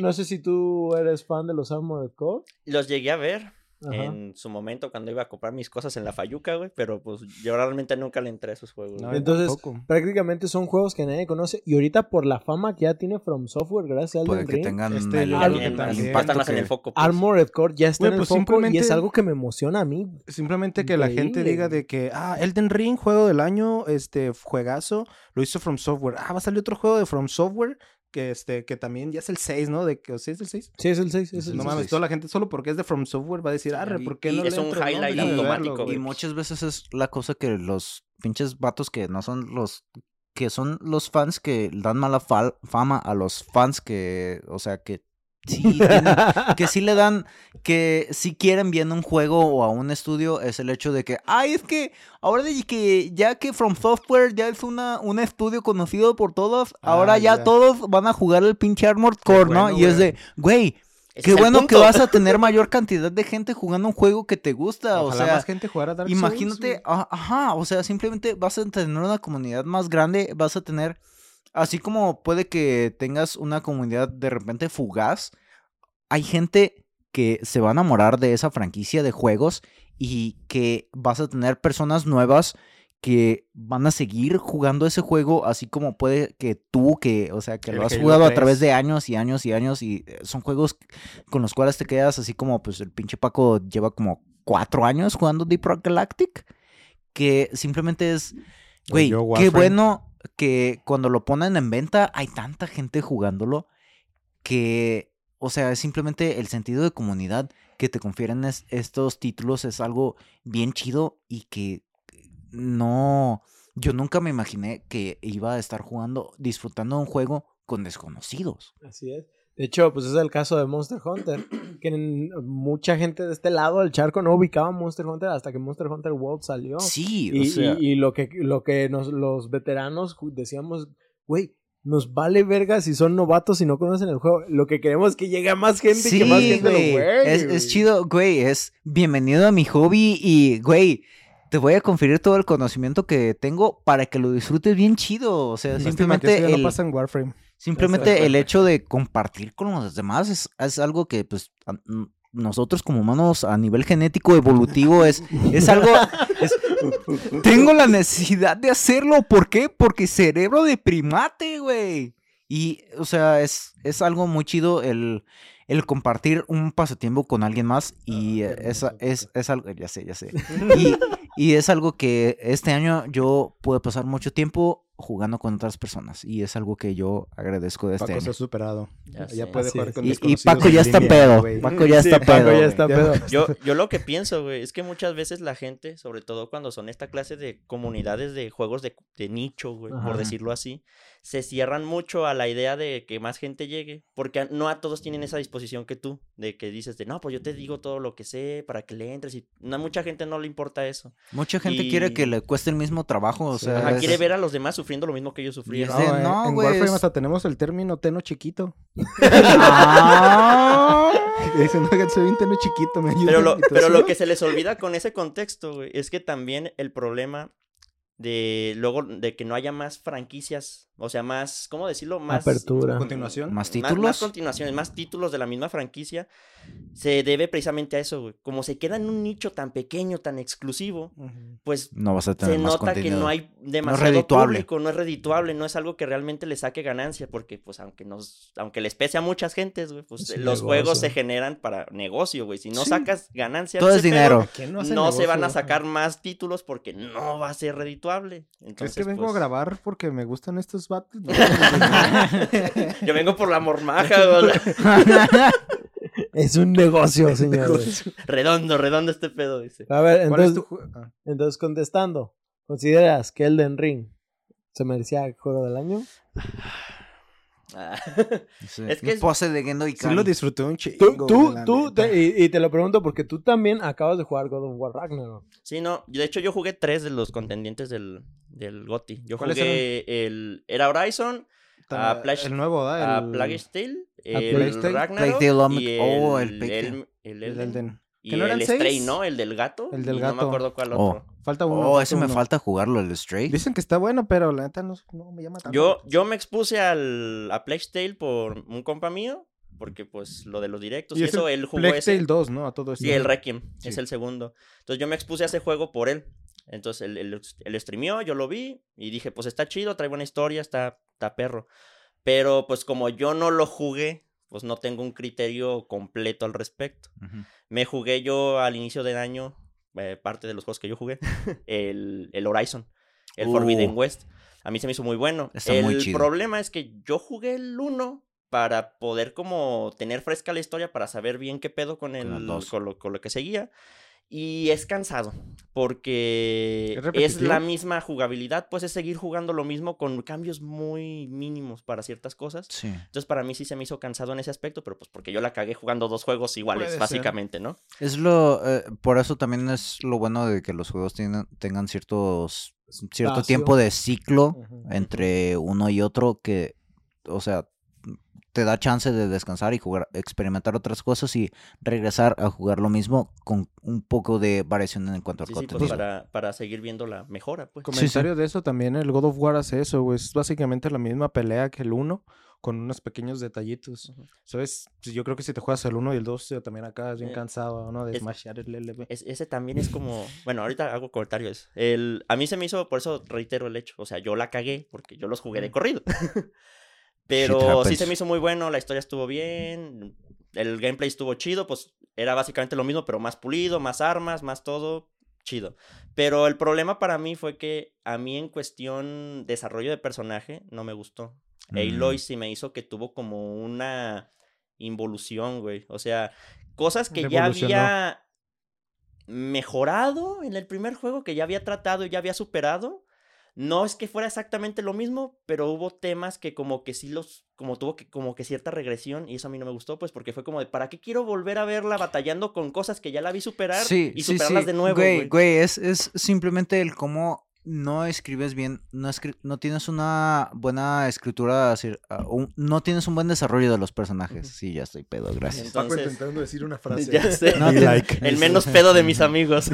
Speaker 1: no sé si tú eres fan de los Armored Core.
Speaker 3: Los llegué a ver
Speaker 1: Ajá.
Speaker 3: en su momento cuando iba a comprar mis cosas en la Fayuca, güey, pero pues yo realmente nunca le entré a esos juegos.
Speaker 2: No.
Speaker 1: Entonces,
Speaker 2: tampoco.
Speaker 1: prácticamente son juegos que nadie conoce y ahorita por la fama que ya tiene From Software gracias a Elden Ring,
Speaker 4: tengan
Speaker 2: Este,
Speaker 4: el, el- el impacto
Speaker 3: en el foco. pues.
Speaker 1: Armored Core ya está en el
Speaker 2: pues
Speaker 1: foco y es algo que me emociona a mí.
Speaker 2: Simplemente que la gente diga de que, ah, Elden Ring, juego del año, este, juegazo, lo hizo From Software. Ah, va a salir otro juego de From Software que, este, que también ya es el 6, ¿no? De sea, es el 6.
Speaker 1: Sí, es el 6. Es el
Speaker 2: No
Speaker 4: Sí,
Speaker 2: mames,
Speaker 4: sí,
Speaker 2: toda la gente solo porque es de From Software va a decir, arre,
Speaker 4: Y-
Speaker 2: ¿por qué
Speaker 4: y
Speaker 2: no
Speaker 3: es
Speaker 2: le
Speaker 3: un
Speaker 2: entro,
Speaker 3: highlight automático,
Speaker 2: güey".
Speaker 4: Y muchas veces es la cosa que los pinches vatos que no son los que son los fans que dan mala fal- fama a los fans que, o sea, que sí que sí le dan que sí quieren bien un juego o a un estudio es el hecho de que, ay, es que ahora de que ya que From Software ya es una un estudio conocido por todos, ahora
Speaker 2: Ah,
Speaker 4: ya,
Speaker 2: ya.
Speaker 4: todos van a jugar el pinche Armored Core, ¿no? Y es de, güey, Qué
Speaker 3: es
Speaker 4: bueno que vas a tener mayor cantidad de gente jugando un juego que te gusta.
Speaker 2: Ojalá
Speaker 4: o sea,
Speaker 2: más gente Dark Souls,
Speaker 4: imagínate, a- ajá, o sea, simplemente vas a tener una comunidad más grande, vas a tener, así como puede que tengas una comunidad de repente fugaz, hay gente que se va a enamorar de esa franquicia de juegos y que vas a tener personas nuevas que van a seguir jugando ese juego, así como puede que tú, que, o sea, que
Speaker 2: El
Speaker 4: lo has jugado a
Speaker 2: 3.
Speaker 4: través de años y años y años, y eh, son juegos con los cuales te quedas así como, pues el pinche Paco lleva como cuatro años jugando Deep Rock Galactic, que simplemente es, güey, qué bueno que cuando lo ponen en venta hay tanta gente jugándolo que, o sea, es simplemente el sentido de comunidad que te confieren es- estos títulos es algo bien chido y que no, yo nunca me imaginé que iba a estar jugando, disfrutando un juego con desconocidos.
Speaker 1: Así es. De hecho, pues es el caso de Monster Hunter, que en- mucha gente de este lado del charco no ubicaba Monster Hunter hasta que Monster Hunter World salió.
Speaker 4: Sí,
Speaker 1: y,
Speaker 4: o sea,
Speaker 1: y- y lo que, lo que nos, los veteranos decíamos, güey, nos vale verga si son novatos y no conocen el juego. Lo que queremos es que llegue a más gente y que más gente
Speaker 4: güey,
Speaker 1: lo juegue.
Speaker 4: Es, chido, güey, es bienvenido a mi hobby y, güey, te voy a conferir todo el conocimiento que tengo para que lo disfrutes bien chido. O sea,
Speaker 2: Lástima que
Speaker 4: simplemente
Speaker 2: eso ya
Speaker 4: el,
Speaker 2: no pasa en Warframe.
Speaker 4: Simplemente el hecho de compartir con los demás es, es algo que, pues, a- nosotros como humanos a nivel genético evolutivo es, es algo... es- tengo la necesidad de hacerlo. ¿Por qué? Porque cerebro de primate, güey. Y, o sea, es, es algo muy chido el, el compartir un pasatiempo con alguien más. Y
Speaker 1: qué
Speaker 4: eh, es, es, es algo... Ya sé, ya sé. Y, y es algo que este año yo pude pasar mucho tiempo jugando con otras personas. Y es algo que yo agradezco de este
Speaker 2: Paco se ha superado.
Speaker 3: Ya
Speaker 2: Ya,
Speaker 3: sé.
Speaker 2: puede jugar con
Speaker 4: Y, y Paco ya está
Speaker 2: línea,
Speaker 4: pedo.
Speaker 2: güey.
Speaker 4: Paco ya
Speaker 1: Sí,
Speaker 4: está
Speaker 1: Paco
Speaker 4: pedo.
Speaker 1: ya
Speaker 4: güey.
Speaker 1: está
Speaker 2: Ya.
Speaker 1: pedo.
Speaker 3: Yo, yo lo que pienso, güey, es que muchas veces la gente, sobre todo cuando son esta clase de comunidades de juegos de, de nicho, güey, por decirlo así, se cierran mucho a la idea de que más gente llegue, porque no a todos tienen esa disposición que tú, de que dices de, no, pues yo te digo todo lo que sé para que le entres, y no, a mucha gente no le importa eso.
Speaker 4: Mucha gente quiere que le cueste el mismo trabajo. O
Speaker 2: Sí.
Speaker 4: sea,
Speaker 3: Ajá,
Speaker 4: es-
Speaker 3: quiere ver a los demás sufriendo sufriendo lo mismo que ellos sufrieron.
Speaker 2: No, eh,
Speaker 4: no,
Speaker 2: en Warframe
Speaker 4: es-
Speaker 2: hasta tenemos el término teno chiquito.
Speaker 4: Ah.
Speaker 2: Que Dicen, oigan, soy un teno chiquito, me ayudan.
Speaker 3: Pero lo, pero que se les olvida con ese contexto, güey, es que también el problema de luego de que no haya más franquicias, o sea, más, ¿cómo decirlo? Más
Speaker 1: Apertura.
Speaker 2: Continuación.
Speaker 4: ¿Más
Speaker 3: Más,
Speaker 4: títulos?
Speaker 3: más continuaciones, más títulos de la misma franquicia, se debe precisamente a eso, güey. Como se queda en un nicho tan pequeño, tan exclusivo, pues
Speaker 4: No vas a tener
Speaker 3: se
Speaker 4: más
Speaker 3: nota que no hay demasiado
Speaker 4: redituable.
Speaker 3: público, no es redituable, no es algo que realmente le saque ganancia, porque pues aunque nos, aunque les pese a muchas gentes, güey, pues
Speaker 1: Es un
Speaker 3: los juegos se generan para negocio, güey. Si no
Speaker 2: Sí.
Speaker 3: sacas ganancia,
Speaker 4: Todo es dinero.
Speaker 2: ¿Quién
Speaker 3: no, se van a sacar más títulos porque no va a ser redituable.
Speaker 2: ¿Crees
Speaker 3: Entonces,
Speaker 2: que vengo
Speaker 3: pues,
Speaker 2: a grabar porque me gustan estos No,
Speaker 3: Yo vengo por la mormaja.
Speaker 1: Es un negocio, señores.
Speaker 3: redondo, redondo este pedo, dice.
Speaker 1: A ver,
Speaker 2: ¿Cuál es
Speaker 1: entonces,
Speaker 2: tu ah,
Speaker 1: entonces contestando, ¿consideras que Elden Ring se merecía el juego del año?
Speaker 3: Ah.
Speaker 4: Sí.
Speaker 3: Es que
Speaker 4: Mi
Speaker 3: es-
Speaker 4: pose de Gendo y
Speaker 2: Sí lo disfruté un chingo.
Speaker 1: Tú, tú, te- y, y te lo pregunto porque tú también acabas de jugar God of War Ragnarok.
Speaker 3: Sí, no. De hecho, yo jugué tres de los contendientes del, del GOTY. Yo
Speaker 2: ¿Cuáles
Speaker 3: jugué el... Era Horizon, a Plague-
Speaker 2: el nuevo, ¿da?
Speaker 3: a
Speaker 2: El,
Speaker 3: el. Ragnarok
Speaker 4: Plague
Speaker 3: y el...
Speaker 4: oh, el Plague
Speaker 3: el, el
Speaker 2: el
Speaker 3: Elden.
Speaker 2: Elden.
Speaker 3: Y
Speaker 2: ¿Que no
Speaker 3: el Stray,
Speaker 2: seis?
Speaker 3: ¿no? El del gato.
Speaker 2: El del
Speaker 3: y No me
Speaker 2: gato.
Speaker 3: acuerdo cuál
Speaker 4: Oh.
Speaker 2: Falta uno.
Speaker 4: Oh, ese me falta jugarlo, el Stray.
Speaker 2: Dicen que está bueno, pero la neta no, no me llama tanto.
Speaker 3: Yo, yo me expuse al, a Plague Tale por un compa mío, porque pues lo de los directos y,
Speaker 2: Y es
Speaker 3: eso,
Speaker 2: el
Speaker 3: él jugó
Speaker 2: Plague
Speaker 3: ese.
Speaker 2: Tale 2, ¿no? A todo esto.
Speaker 3: Sí, el Requiem,
Speaker 2: Sí.
Speaker 3: es el segundo. Entonces yo me expuse a ese juego por él. Entonces él, él, él streameó, yo lo vi y dije, pues está chido, trae buena historia, está, está perro. Pero pues como yo no lo jugué, pues no tengo un criterio completo al respecto. Me jugué yo al inicio del año, eh, parte de los juegos que yo jugué, el, el Horizon, el
Speaker 4: Uh.
Speaker 3: Forbidden West. A mí se me hizo muy bueno.
Speaker 4: Está
Speaker 3: el
Speaker 4: muy chido.
Speaker 3: problema es que yo jugué el 1 para poder como tener fresca la historia, para saber bien qué pedo con, el, con, lo, con lo que seguía. Y es cansado, porque
Speaker 2: ¿Es
Speaker 3: la misma jugabilidad, pues es seguir jugando lo mismo con cambios muy mínimos para ciertas cosas.
Speaker 4: Sí.
Speaker 3: Entonces para mí sí se me hizo cansado en ese aspecto, pero pues porque yo la cagué jugando dos juegos iguales,
Speaker 2: Puede ser.
Speaker 3: básicamente, ¿no?
Speaker 4: Es lo, eh, por eso también es lo bueno de que los juegos tienen, tengan ciertos, cierto
Speaker 1: Espacio.
Speaker 4: tiempo de ciclo entre uno y otro que, o sea, te da chance de descansar y jugar, experimentar otras cosas y regresar a jugar lo mismo con un poco de variación en cuanto al
Speaker 3: Sí, sí, pues
Speaker 4: contenido.
Speaker 3: para, para seguir viendo la mejora, pues.
Speaker 2: Comentario de eso también, el God of War hace eso, güey. Es básicamente la misma pelea que el 1, con unos pequeños detallitos.
Speaker 3: Ujú.
Speaker 2: ¿Sabes? Pues Yo creo que si te juegas el 1 y el 2, eh, también acá es bien
Speaker 3: Eh,
Speaker 2: cansado, ¿no? De
Speaker 3: es-
Speaker 2: smashear el LB.
Speaker 3: Es- ese también es como, bueno, ahorita hago comentarios. El, a mí se me hizo, por eso reitero el hecho, o sea, yo la cagué porque yo los jugué de corrido. Pero sí se me hizo muy bueno, la historia estuvo bien, el gameplay estuvo chido, pues era básicamente lo mismo, pero más pulido, más armas, más todo, chido. Pero el problema para mí fue que a mí en cuestión desarrollo de personaje no me gustó.
Speaker 4: Mm.
Speaker 3: Aloy sí me hizo que tuvo como una involución, güey. O sea, cosas que ya había mejorado en el primer juego, que ya había tratado y ya había superado. No es que fuera exactamente lo mismo, pero hubo temas que como que sí los, como tuvo que, como que cierta regresión y eso a mí no me gustó, pues porque fue como de, ¿para qué quiero volver a verla batallando con cosas que ya la vi superar
Speaker 4: Sí,
Speaker 3: y
Speaker 4: sí,
Speaker 3: superarlas
Speaker 4: sí.
Speaker 3: de nuevo?
Speaker 4: Güey,
Speaker 3: güey?
Speaker 4: güey, es, es simplemente el cómo no escribes bien, no, escri- no tienes una buena escritura, así, ah, un- no tienes un buen desarrollo de los personajes.
Speaker 3: Ujú.
Speaker 4: Sí, ya estoy pedo, gracias.
Speaker 3: Entonces,
Speaker 2: decir una
Speaker 3: ya sé,
Speaker 4: No,
Speaker 2: like.
Speaker 3: el menos pedo de mis amigos.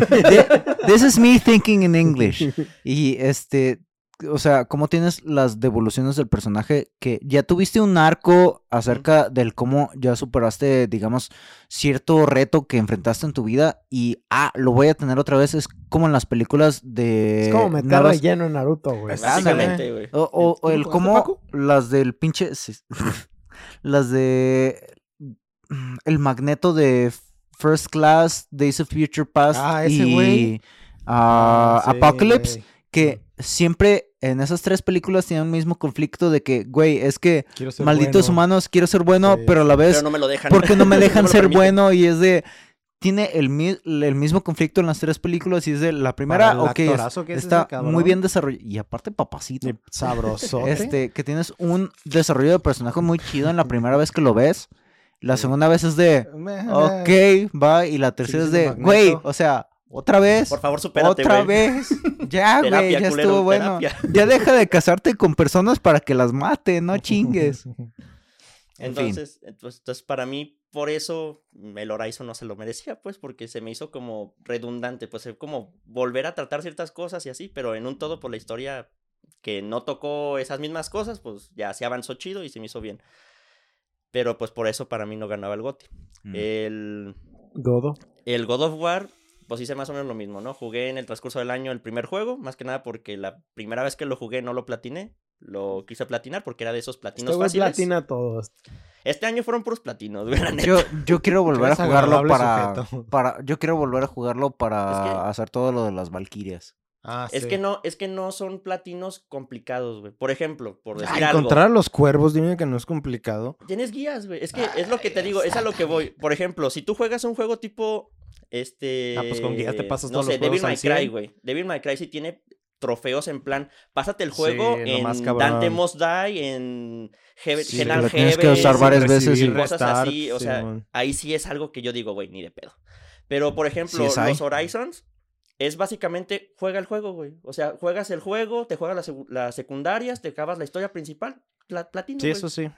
Speaker 4: This is me thinking in English. Y este, o sea, cómo tienes las devoluciones del personaje que ya tuviste un arco acerca del cómo ya superaste, digamos, cierto reto que enfrentaste en tu vida y, ah, lo voy a tener otra vez. Es como en las películas de...
Speaker 1: Es como meter
Speaker 4: nuevas-
Speaker 1: relleno en Naruto, güey.
Speaker 3: Básicamente, güey.
Speaker 4: O, o- o el
Speaker 2: ¿Cómo
Speaker 4: las del pinche... las de... El magneto de First Class, Days of Future Past
Speaker 2: Ah, ese
Speaker 4: y
Speaker 2: güey.
Speaker 4: ah,
Speaker 2: Sí,
Speaker 4: Apocalypse, que siempre en esas tres películas tienen el mismo conflicto de que, güey, es que malditos
Speaker 2: bueno.
Speaker 4: humanos, quiero ser bueno,
Speaker 2: Sí.
Speaker 4: pero a la vez,
Speaker 3: Pero no me lo dejan.
Speaker 4: ¿por qué no me dejan ser
Speaker 3: permiten.
Speaker 4: bueno? Y es de... Tiene el, el mismo conflicto en las tres películas y es de la primera, ok, es-
Speaker 2: que es
Speaker 4: está muy bien desarrollado. Y aparte, papacito.
Speaker 2: Y sabroso.
Speaker 4: Este, que tienes un desarrollo de personaje muy chido en la primera vez que lo ves. La segunda vez es de, ok, va. Y la tercera es de, güey, o sea, Otra vez.
Speaker 3: Por favor, supérate,
Speaker 4: Otra vez. Ya, güey, ya
Speaker 3: culero,
Speaker 4: estuvo bueno.
Speaker 3: terapia.
Speaker 4: Ya deja de casarte con personas para que las mate, no chingues. En fin.
Speaker 3: Entonces, entonces, entonces, para mí, por eso el Horizon no se lo merecía, pues, porque se me hizo como redundante, pues, como volver a tratar ciertas cosas y así, pero en un todo por la historia que no tocó esas mismas cosas, pues ya se avanzó chido y se me hizo bien. Pero pues por eso para mí no ganaba el GOTY.
Speaker 4: Mm.
Speaker 3: El,
Speaker 1: Godo.
Speaker 3: el God of War, pues hice más o menos lo mismo, ¿no? Jugué en el transcurso del año el primer juego, más que nada porque la primera vez que lo jugué no lo platiné. Lo quise platinar porque era de esos platinos
Speaker 1: Este
Speaker 3: fáciles.
Speaker 1: platina todos.
Speaker 3: Este año fueron puros platinos, neta.
Speaker 4: Yo, yo quiero volver a jugarlo para,
Speaker 2: sujeto.
Speaker 4: para. Yo quiero volver a jugarlo para
Speaker 3: Es que-
Speaker 4: hacer todo lo de las Valquirias.
Speaker 2: Ah,
Speaker 3: Es
Speaker 2: sí.
Speaker 3: que no, es que no son platinos complicados, güey. Por ejemplo, por decir
Speaker 2: Ay,
Speaker 3: algo.
Speaker 2: encontrar a los cuervos, dime que no es complicado.
Speaker 3: Tienes guías, güey. Es que es lo que te digo, es a lo que voy. Por ejemplo, si tú juegas un juego tipo. Este.
Speaker 2: Ah, pues con guías te pasas
Speaker 3: No
Speaker 2: todos
Speaker 3: sé,
Speaker 2: los
Speaker 3: Devil
Speaker 2: juegos
Speaker 3: May Cry,
Speaker 2: 100.
Speaker 3: güey. Devil May Cry sí tiene trofeos en plan. Pásate el juego
Speaker 2: Sí,
Speaker 3: en
Speaker 2: más.
Speaker 3: Dante Must Die, en Heaven,
Speaker 4: Sí,
Speaker 3: Hell
Speaker 4: que
Speaker 3: and
Speaker 4: tienes que
Speaker 3: Heaven,
Speaker 4: usar varias veces y-
Speaker 3: cosas
Speaker 2: restart,
Speaker 3: así. O sea, ahí sí es algo que yo digo, güey, ni de pedo. Pero, por ejemplo, los Horizons es básicamente juega el juego, güey. O sea, juegas el juego, te juegas las, secundarias, te acabas la historia principal, platino,
Speaker 2: Sí,
Speaker 3: güey.
Speaker 2: eso sí.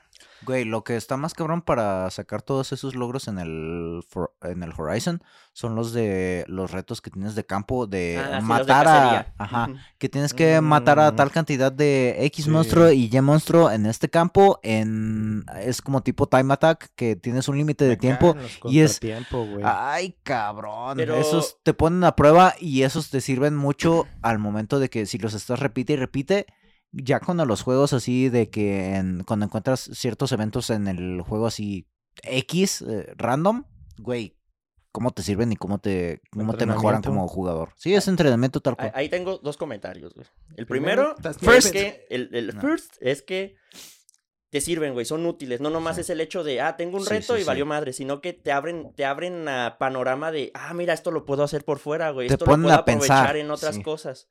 Speaker 4: Güey, lo que está más cabrón para sacar todos esos logros en el, For- en el Horizon son los de los retos que tienes de campo de
Speaker 3: Ah, sí, los de
Speaker 4: matar a. Ajá. Que tienes que matar a
Speaker 2: Mm.
Speaker 4: tal cantidad de X
Speaker 2: Sí.
Speaker 4: monstruo y Y monstruo en este campo. En es como tipo time attack, que tienes un límite de tiempo. y es-
Speaker 2: güey.
Speaker 4: Ay, cabrón.
Speaker 3: Pero-
Speaker 4: Esos te ponen a prueba y esos te sirven mucho al momento de que si los estás repite y repite, ya cuando los juegos así de que en- cuando encuentras ciertos eventos en el juego así X, eh, random, güey, ¿cómo te sirven y cómo te, cómo te mejoran como jugador? Sí, es entrenamiento tal
Speaker 3: Ahí,
Speaker 4: cual.
Speaker 3: ahí tengo dos comentarios, güey. El
Speaker 2: Primero,
Speaker 3: es
Speaker 2: first.
Speaker 3: que, el, el
Speaker 4: No.
Speaker 3: first es que te sirven, güey, son útiles. No nomás es el hecho de, ah, tengo un
Speaker 4: Sí,
Speaker 3: reto
Speaker 4: sí,
Speaker 3: y valió madre, sino que te abren, te abren a panorama de, ah, mira, esto lo puedo hacer por fuera, güey.
Speaker 4: Te
Speaker 3: Esto
Speaker 4: ponen
Speaker 3: lo puedo
Speaker 4: a pensar,
Speaker 3: aprovechar en otras
Speaker 4: sí.
Speaker 3: cosas.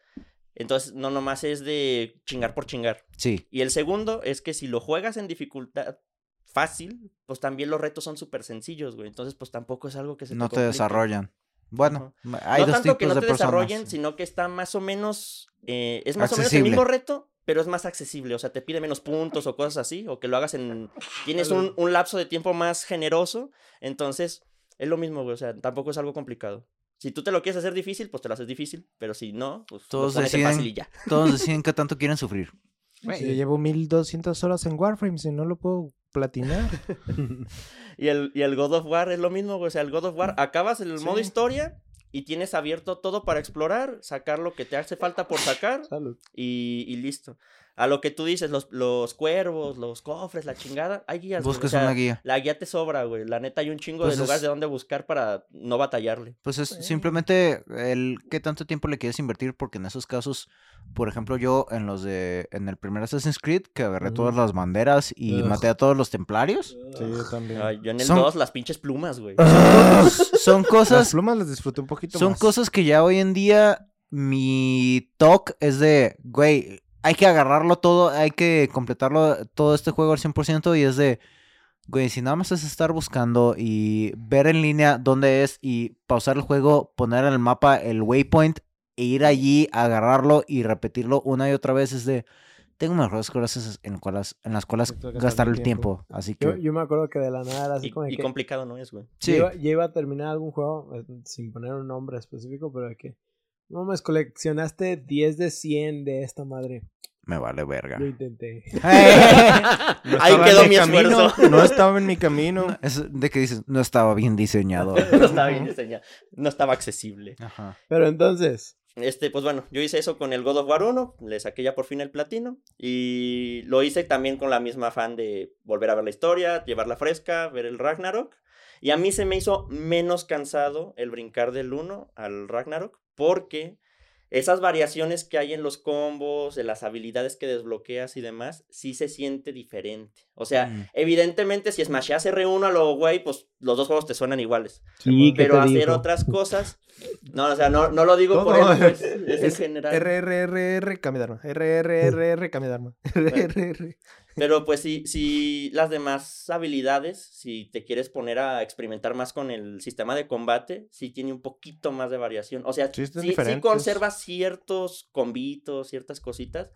Speaker 3: Entonces, no nomás es de chingar por chingar.
Speaker 4: Sí,
Speaker 3: Y el segundo es que si lo juegas en dificultad fácil, pues también los retos son súper sencillos, güey. Entonces, pues tampoco es algo que se
Speaker 4: no te desarrollan. Bueno, hay
Speaker 3: no
Speaker 4: dos
Speaker 3: tanto que no
Speaker 4: de
Speaker 3: te
Speaker 4: personas.
Speaker 3: desarrollen, sino que está más o menos. eh, es más o menos el mismo reto, pero es más accesible. O sea, te pide menos puntos o cosas así, o que lo hagas en. Tienes un, un lapso de tiempo más generoso. Entonces, es lo mismo, güey. O sea, tampoco es algo complicado. Si tú te lo quieres hacer difícil, pues te lo haces difícil. Pero si no, pues
Speaker 4: Todos
Speaker 3: lo
Speaker 4: deciden-
Speaker 3: fácil y ya.
Speaker 4: Todos deciden qué tanto quieren sufrir.
Speaker 2: Güey, Yo llevo 1200 horas en Warframe, si no lo puedo platinar.
Speaker 3: Y el, y el God of War es lo mismo, güey. O sea, el God of War, acabas el modo
Speaker 2: Sí.
Speaker 3: historia y tienes abierto todo para explorar, sacar lo que te hace falta por sacar
Speaker 1: Salud.
Speaker 3: y, y listo. A lo que tú dices, los, los cuervos, los cofres, la chingada, hay guías. güey, o
Speaker 4: Busques
Speaker 3: sea,
Speaker 4: una guía.
Speaker 3: La guía te sobra, güey. La neta, hay un chingo
Speaker 4: Pues
Speaker 3: de lugares
Speaker 4: es-
Speaker 3: de donde buscar para no batallarle.
Speaker 4: Pues es simplemente el qué tanto tiempo le quieres invertir, porque en esos casos, por ejemplo, yo en los de, en el primer Assassin's Creed, que agarré todas las banderas y
Speaker 1: Ugh.
Speaker 4: maté a todos los templarios,
Speaker 2: Sí, yo también.
Speaker 3: Ay, yo en el
Speaker 4: Son-
Speaker 3: 2, las pinches plumas, güey.
Speaker 4: son
Speaker 2: Las
Speaker 4: cosas,
Speaker 2: plumas las disfruté un poquito
Speaker 4: son
Speaker 2: más.
Speaker 4: cosas que ya hoy en día mi talk es de, güey, hay que agarrarlo todo, hay que completarlo todo este juego al 100% y es de, güey, si nada más es estar buscando y ver en línea dónde es y pausar el juego, poner en el mapa el waypoint e ir allí, agarrarlo y repetirlo una y otra vez es de, tengo mejores cosas en, cuales, en las cuales
Speaker 2: gastar
Speaker 4: el tiempo. Así
Speaker 1: Yo,
Speaker 4: que,
Speaker 1: yo me acuerdo que de la nada era así
Speaker 3: Y,
Speaker 1: como
Speaker 3: y
Speaker 1: que
Speaker 3: complicado no es, güey.
Speaker 4: sí,
Speaker 1: yo, iba, yo iba a terminar algún juego eh, sin poner un nombre específico, pero de que no me coleccionaste 10 de 100 de esta madre.
Speaker 4: Me vale verga.
Speaker 1: Lo intenté.
Speaker 2: No
Speaker 3: Ahí
Speaker 2: estaba
Speaker 3: quedó
Speaker 2: en
Speaker 3: mi
Speaker 2: camino,
Speaker 3: esfuerzo.
Speaker 2: No estaba en mi camino.
Speaker 4: Es de que dices, no estaba bien diseñado.
Speaker 3: no estaba bien diseñado. No estaba accesible.
Speaker 4: Ajá.
Speaker 1: Pero entonces,
Speaker 3: Este, pues bueno, yo hice eso con el God of War 1, le saqué ya por fin el platino y lo hice también con la misma afán de volver a ver la historia, llevarla fresca, ver el Ragnarok. Y a mí se me hizo menos cansado el brincar del 1 al Ragnarok porque esas variaciones que hay en los combos, en las habilidades que desbloqueas y demás, sí se siente diferente. O sea,
Speaker 4: Mm.
Speaker 3: evidentemente si smasheas R1 a lo güey, pues los dos juegos te suenan iguales.
Speaker 1: ¿Y qué
Speaker 3: Pero hacer otras cosas. No, o sea, no, no lo digo por él, pues, es en
Speaker 2: Es
Speaker 3: general.
Speaker 2: RRRR, cambio de arma. RRRR, cambio de arma. RRRR.
Speaker 3: Pero pues si, si las demás habilidades, si te quieres poner a experimentar más con el sistema de combate, sí tiene un poquito más de variación. O sea,
Speaker 2: Sí,
Speaker 3: conserva ciertos combitos, ciertas cositas,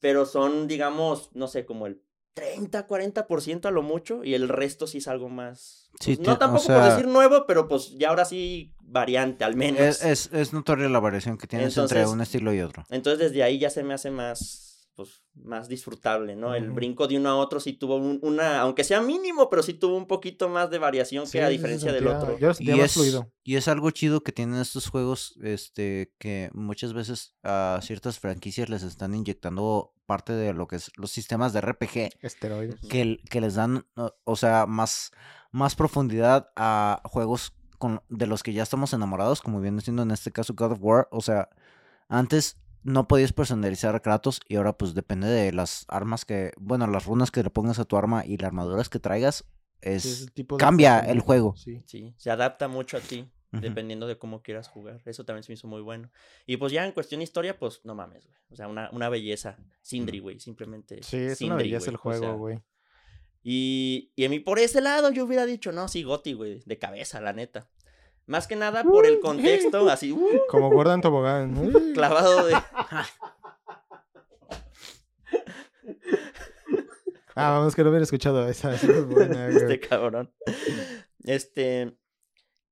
Speaker 3: pero son, digamos, no sé, como el 30, 40% a lo mucho, y el resto sí es algo más...
Speaker 4: Sí,
Speaker 3: pues, no
Speaker 4: o
Speaker 3: tampoco
Speaker 4: sea-
Speaker 3: por decir nuevo, pero pues ya ahora sí variante, al menos.
Speaker 4: Es, es, es notoria la variación que tienes entre un estilo y otro.
Speaker 3: Entonces desde ahí ya se me hace más, pues, más disfrutable, ¿no? El brinco de uno a otro sí tuvo un- una, aunque sea mínimo, pero sí tuvo un poquito más de variación
Speaker 2: Sí,
Speaker 3: que a diferencia del otro.
Speaker 2: Yo
Speaker 4: Y es,
Speaker 2: fluido.
Speaker 4: y es algo chido que tienen estos juegos, este, que muchas veces a ciertas franquicias les están inyectando parte de lo que es los sistemas de RPG
Speaker 2: Esteroides.
Speaker 4: Que, les dan, o- o sea, más, más profundidad a juegos con, de los que ya estamos enamorados, como viene siendo en este caso God of War. O sea, antes no podías personalizar a Kratos y ahora pues depende de las armas que, bueno, las runas que le pongas a tu arma y las armaduras que traigas, es...
Speaker 2: Sí, es el tipo de
Speaker 4: cambia el juego.
Speaker 2: Sí.
Speaker 3: Sí, se adapta mucho a ti, dependiendo de cómo quieras jugar. Eso también se me hizo muy bueno. Y pues ya en cuestión de historia, pues no mames, güey. O sea, una, una belleza. Sindri, güey, simplemente.
Speaker 2: Sí, es una
Speaker 3: Sindri,
Speaker 2: belleza el
Speaker 3: güey, o sea,
Speaker 2: juego, güey.
Speaker 3: Y, y a mí por ese lado yo hubiera dicho, no, sí, Goti, güey, de cabeza, la neta. Más que nada por el contexto, así, uh,
Speaker 2: Como Gordon Tobogán. Uy.
Speaker 3: clavado de...
Speaker 2: Ah, vamos que no hubiera escuchado esa. esa es buena, güey.
Speaker 3: este cabrón. Este.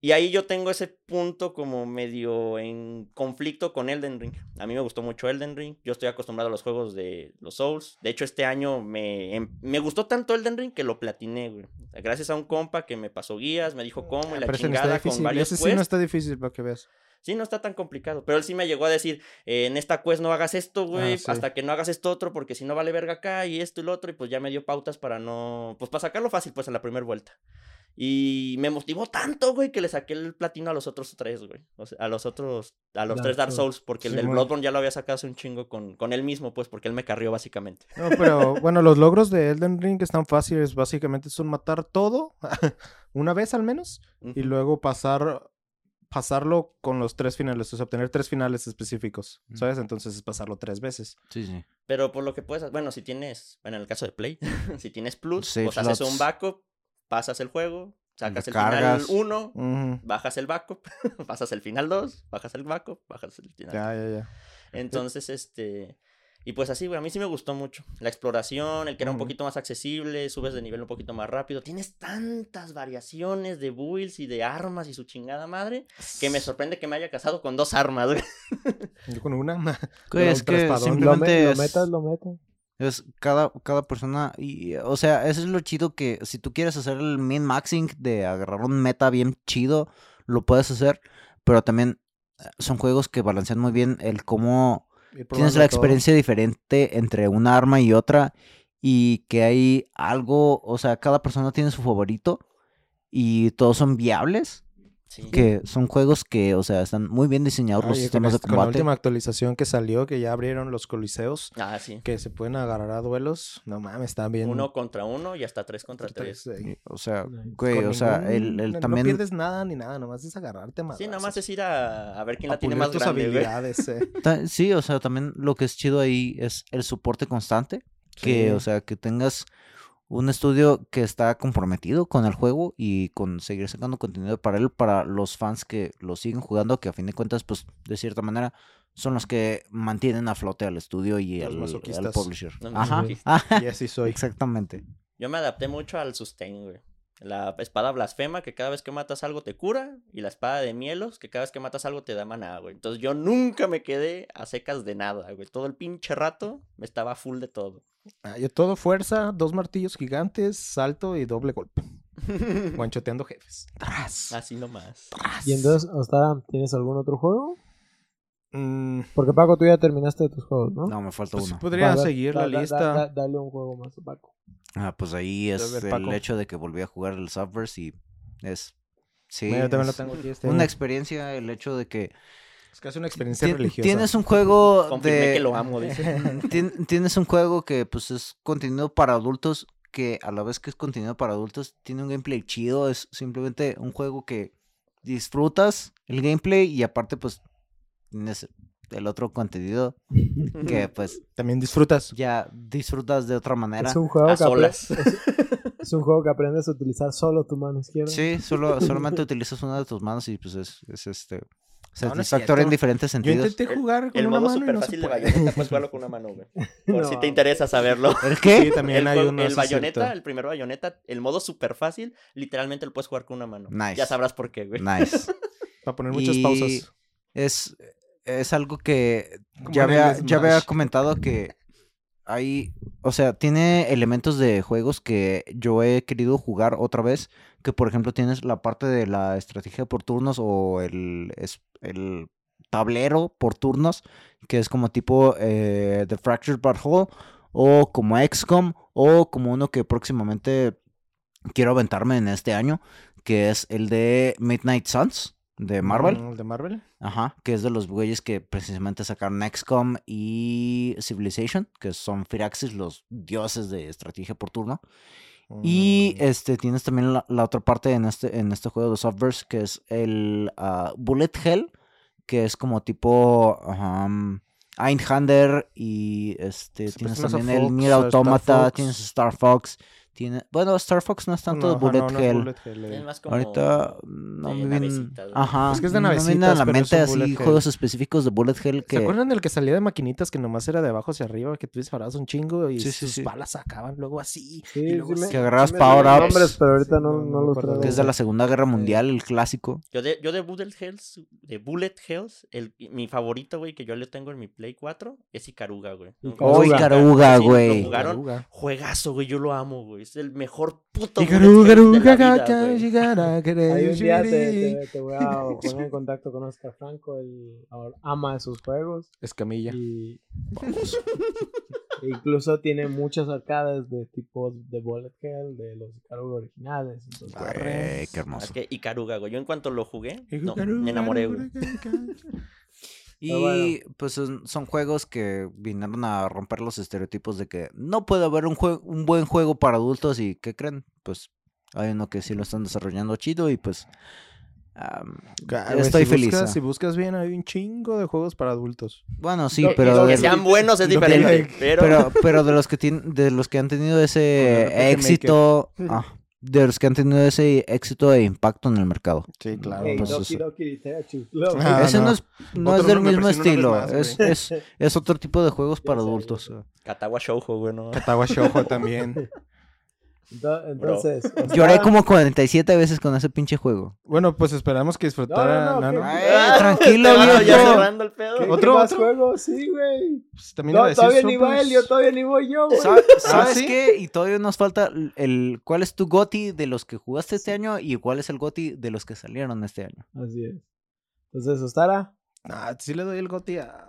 Speaker 3: Y ahí yo tengo ese punto como medio en conflicto con Elden Ring. A mí me gustó mucho Elden Ring. Yo estoy acostumbrado a los juegos de los Souls. De hecho, este año me, em- me gustó tanto Elden Ring que lo platiné, güey. Gracias a un compa que me pasó guías, me dijo cómo y la
Speaker 2: Pero ese no está
Speaker 3: chingada con varios
Speaker 2: Ese sí no está difícil para que veas.
Speaker 3: Sí, no está tan complicado. Pero él sí me llegó a decir, eh, en esta quest no hagas esto, güey,
Speaker 2: Ah, sí.
Speaker 3: hasta que no hagas esto otro, porque si no vale verga acá y esto y lo otro, y pues ya me dio pautas para no, pues para sacarlo fácil, pues en la primera vuelta. Y me motivó tanto, güey, que le saqué el platino a los otros tres, güey. O sea, a los otros, a los
Speaker 1: Dark
Speaker 3: tres Dark
Speaker 1: Souls.
Speaker 3: Porque el del. Bloodborne ya lo había sacado hace un chingo con, con él mismo, pues, porque él me carrió básicamente.
Speaker 2: No, pero bueno, los logros de Elden Ring están fáciles. Básicamente son matar todo una vez al menos y luego pasar pasarlo con los tres finales, o sea, obtener tres finales específicos. ¿sabes? Entonces es pasarlo tres veces.
Speaker 4: Sí, sí.
Speaker 3: Pero por lo que puedes, bueno, si tienes, bueno, en el caso de Play, si tienes Plus,
Speaker 4: Save
Speaker 3: pues haces un backup, pasas el juego, sacas el
Speaker 4: cargas.
Speaker 3: final 1,
Speaker 2: Ujú.
Speaker 3: bajas el backup, pasas el final 2, bajas el backup, bajas el final.
Speaker 2: Ya, ya, ya.
Speaker 3: Entonces, este. Y pues así, güey, a mí sí me gustó mucho. La exploración, el que era un poquito más accesible, subes de nivel un poquito más rápido. Tienes tantas variaciones de builds y de armas y su chingada madre que me sorprende que me haya casado con dos armas, güey.
Speaker 2: Yo con una.
Speaker 4: Güey, es que.
Speaker 1: Lo,
Speaker 4: simplemente
Speaker 1: me- lo
Speaker 4: es-
Speaker 1: metas, lo metas.
Speaker 4: Es cada, cada persona, y, o sea, eso es lo chido que si tú quieres hacer el min maxing de agarrar un meta bien chido, lo puedes hacer, pero también eh, son juegos que balancean muy bien el cómo tienes la
Speaker 2: todo.
Speaker 4: experiencia diferente entre una arma y otra y que hay algo, o sea, cada persona tiene su favorito y todos son viables,
Speaker 3: Sí.
Speaker 4: que son juegos que, o sea, están muy bien diseñados los sistemas de
Speaker 2: este- con la
Speaker 4: combate.
Speaker 2: última actualización que salió, que ya abrieron los coliseos,
Speaker 3: Ah, sí.
Speaker 2: que se pueden agarrar a duelos. No mames, están bien.
Speaker 3: Uno contra uno y hasta tres contra tres.
Speaker 2: tres.
Speaker 4: O sea, güey,
Speaker 2: Con
Speaker 4: o sea, el,
Speaker 2: ningún-
Speaker 4: el
Speaker 2: no-
Speaker 4: también...
Speaker 2: No pierdes nada ni nada, nomás es agarrarte más.
Speaker 3: Sí, nada más es ir a, a ver quién la tiene más
Speaker 2: tus
Speaker 3: grande,
Speaker 2: habilidades, eh.
Speaker 4: Sí, o sea, también lo que es chido ahí es el soporte constante. Que,
Speaker 2: Sí.
Speaker 4: o sea, que tengas un estudio que está comprometido con el juego y con seguir sacando contenido para él, para los fans que lo siguen jugando, que a fin de cuentas, pues, de cierta manera, son los que mantienen a flote al estudio y al, publisher.
Speaker 3: Los
Speaker 4: Ajá. Ah,
Speaker 2: Y así soy.
Speaker 4: Exactamente.
Speaker 3: Yo me adapté mucho al sustain, güey. La espada blasfema, que cada vez que matas algo te cura. Y la espada de mielos, que cada vez que matas algo te da maná, güey. Entonces yo nunca me quedé a secas de nada, güey. Todo el pinche rato me estaba full de todo.
Speaker 2: Ah, yo todo fuerza, dos martillos gigantes, salto y doble golpe. Guanchoteando jefes. Tras.
Speaker 3: Así nomás.
Speaker 1: Y entonces, Ostara, ¿tienes algún otro juego?
Speaker 2: Mm,
Speaker 1: Porque Paco, tú ya terminaste tus juegos, ¿no?
Speaker 4: No, me falta
Speaker 2: pues
Speaker 4: uno.
Speaker 2: podría
Speaker 1: Va,
Speaker 2: seguir
Speaker 1: da-
Speaker 2: la
Speaker 1: da-
Speaker 2: lista.
Speaker 1: da- dale un juego más a Paco.
Speaker 4: Ah, pues ahí es
Speaker 2: ver,
Speaker 4: el
Speaker 2: Paco.
Speaker 4: hecho de que volví a jugar el Subverse y es... Sí,
Speaker 2: Mira, yo también lo tengo aquí. Este
Speaker 4: una
Speaker 2: año.
Speaker 4: experiencia el hecho de que
Speaker 2: Es casi una experiencia
Speaker 4: Tien-
Speaker 2: religiosa.
Speaker 4: Tienes un juego
Speaker 3: Confirmé
Speaker 4: de...
Speaker 3: que lo amo, dice.
Speaker 4: Tien- Tienes un juego que pues es contenido para adultos que a la vez que es contenido para adultos tiene un gameplay chido, es simplemente un juego que disfrutas el gameplay y aparte pues tienes el otro contenido que pues
Speaker 2: También disfrutas.
Speaker 4: ya disfrutas de otra manera.
Speaker 1: Es un juego
Speaker 3: A
Speaker 1: que
Speaker 3: solas.
Speaker 1: es, es un juego que aprendes a utilizar solo tu mano izquierda.
Speaker 4: Sí, solo, solamente utilizas una de tus manos y pues es, es este
Speaker 2: No, no es
Speaker 4: satisfactorio en diferentes
Speaker 2: Yo
Speaker 4: sentidos.
Speaker 2: intenté jugar con
Speaker 3: El
Speaker 2: una
Speaker 3: modo
Speaker 2: mano y
Speaker 3: super
Speaker 2: no
Speaker 3: fácil de bayoneta, puedes jugarlo con una mano, güey. Por si te interesa saberlo.
Speaker 4: ¿El qué?
Speaker 2: Sí, también
Speaker 3: el,
Speaker 2: hay uno.
Speaker 3: el
Speaker 2: cierto.
Speaker 3: bayoneta, el primer bayoneta, el modo super fácil, literalmente lo puedes jugar con una mano.
Speaker 4: Nice.
Speaker 3: Ya sabrás por qué, güey.
Speaker 4: Nice.
Speaker 2: Para poner muchas
Speaker 4: Y
Speaker 2: pausas.
Speaker 4: Es, es algo que ya había, ya había comentado que hay, o sea, tiene elementos de juegos que yo he querido jugar otra vez, que por ejemplo tienes la parte de la estrategia por turnos o el, el tablero por turnos, que es como tipo eh, The Fractured But Whole, o como XCOM, o como uno que próximamente quiero aventarme en este año, que es el de Midnight Suns de Marvel.
Speaker 2: Mm, ¿De Marvel?
Speaker 4: Ajá, que es de los güeyes que precisamente sacaron XCOM y Civilization, que son Firaxis, los dioses de estrategia por turno. Y
Speaker 2: Mm,
Speaker 4: este tienes también la, la otra parte en este, en este juego de Softverse, que es el ah, Bullet Hell, que es como tipo um, Einhander y este
Speaker 2: Se
Speaker 4: tienes también el Nier
Speaker 2: Star
Speaker 4: Automata, tienes Star Fox, tiene, bueno, Star Fox no es tanto
Speaker 2: no, ajá,
Speaker 4: Bullet
Speaker 2: no, no es
Speaker 4: Hell.
Speaker 2: Bullet Hell, eh.
Speaker 3: Es más como...
Speaker 4: Ahorita no
Speaker 3: de
Speaker 4: me vienen.
Speaker 3: navecitas.
Speaker 4: Ajá.
Speaker 2: Es que es de
Speaker 4: no me vienen a
Speaker 2: navecitas,
Speaker 4: la mente así
Speaker 2: hell.
Speaker 4: juegos específicos de Bullet Hell
Speaker 2: ¿Se
Speaker 4: que.
Speaker 2: acuerdan del que salía de maquinitas que nomás era de abajo hacia arriba? Que tú disparabas un chingo y
Speaker 4: Sí, sí,
Speaker 2: sus
Speaker 4: sí.
Speaker 2: balas sacaban luego así.
Speaker 1: Sí,
Speaker 2: y luego
Speaker 1: sí me-
Speaker 2: así.
Speaker 4: Que agarrabas power ups.
Speaker 1: nombres, pero ahorita
Speaker 2: Sí,
Speaker 1: no, los traigo.
Speaker 4: que es de la Segunda Guerra Mundial, el clásico.
Speaker 3: Yo de, yo de Bullet Hells, de Bullet Hells, el, mi favorito, güey, que yo le tengo en mi Play 4, es Icaruga, güey.
Speaker 4: Oh,
Speaker 1: Icaruga.
Speaker 4: Güey.
Speaker 3: Juegazo, güey, yo lo amo, güey. Es el mejor puto Bullet Hells de la vida, güey.
Speaker 1: Ahí un día te, te- te voy a poner en contacto con Oscar Franco, él ama esos juegos.
Speaker 2: Escamilla.
Speaker 1: Y incluso tiene muchas arcades de tipo de Bullet Hell, de los Icaruga originales. entonces-
Speaker 4: Güey, qué
Speaker 3: Es
Speaker 4: hermoso.
Speaker 3: que Icaruga, güey. Yo en cuanto lo jugué, no, me enamoré, güey.
Speaker 4: Y
Speaker 1: bueno.
Speaker 4: pues son, son juegos que vinieron a romper los estereotipos de que no puede haber un, jue- un buen juego para adultos y ¿qué creen? Pues hay uno que sí lo están desarrollando chido y pues estoy
Speaker 2: si
Speaker 4: feliz.
Speaker 2: buscas-
Speaker 4: ah.
Speaker 2: si buscas bien, hay un chingo de juegos para adultos.
Speaker 4: Bueno, sí,
Speaker 1: Lo-
Speaker 4: pero
Speaker 3: que sean buenos es
Speaker 2: que-
Speaker 3: diferente, pero...
Speaker 4: pero, pero de los que tienen, de los que han tenido ese éxito, ah, de los que han tenido ese éxito e impacto en el mercado.
Speaker 2: Sí, claro.
Speaker 1: Hey,
Speaker 4: pues,
Speaker 1: Doki. Doki.
Speaker 2: Ah,
Speaker 4: ese no,
Speaker 2: no.
Speaker 4: es, no es del mismo estilo,
Speaker 2: más,
Speaker 4: es, es, es otro tipo de juegos para adultos.
Speaker 3: Katawa Shoujo, güey, ¿no?
Speaker 2: Katawa Shoujo también.
Speaker 1: Ento- Entonces,
Speaker 4: Lloré como 47 veces con ese pinche juego.
Speaker 2: Bueno, pues esperamos que disfrutara
Speaker 1: No, no, no,
Speaker 2: Nano.
Speaker 4: Ay,
Speaker 3: Ah,
Speaker 4: tranquilo,
Speaker 3: vas ya
Speaker 4: viejo.
Speaker 3: cerrando el pedo.
Speaker 1: ¿Qué, qué
Speaker 2: ¿Otro,
Speaker 1: más
Speaker 2: otro?
Speaker 1: juegos? Sí, güey.
Speaker 2: Pues, también
Speaker 1: No, todavía ni va él, yo todavía ni voy yo, güey.
Speaker 4: Sa- ¿Sabes
Speaker 2: ¿sí?
Speaker 4: qué? Y todavía nos falta el- cuál es tu GOTI de los que jugaste este año y cuál es el GOTI de los que salieron este año.
Speaker 1: Así es. Entonces, Ostara,
Speaker 2: Ah, sí le doy el goti a.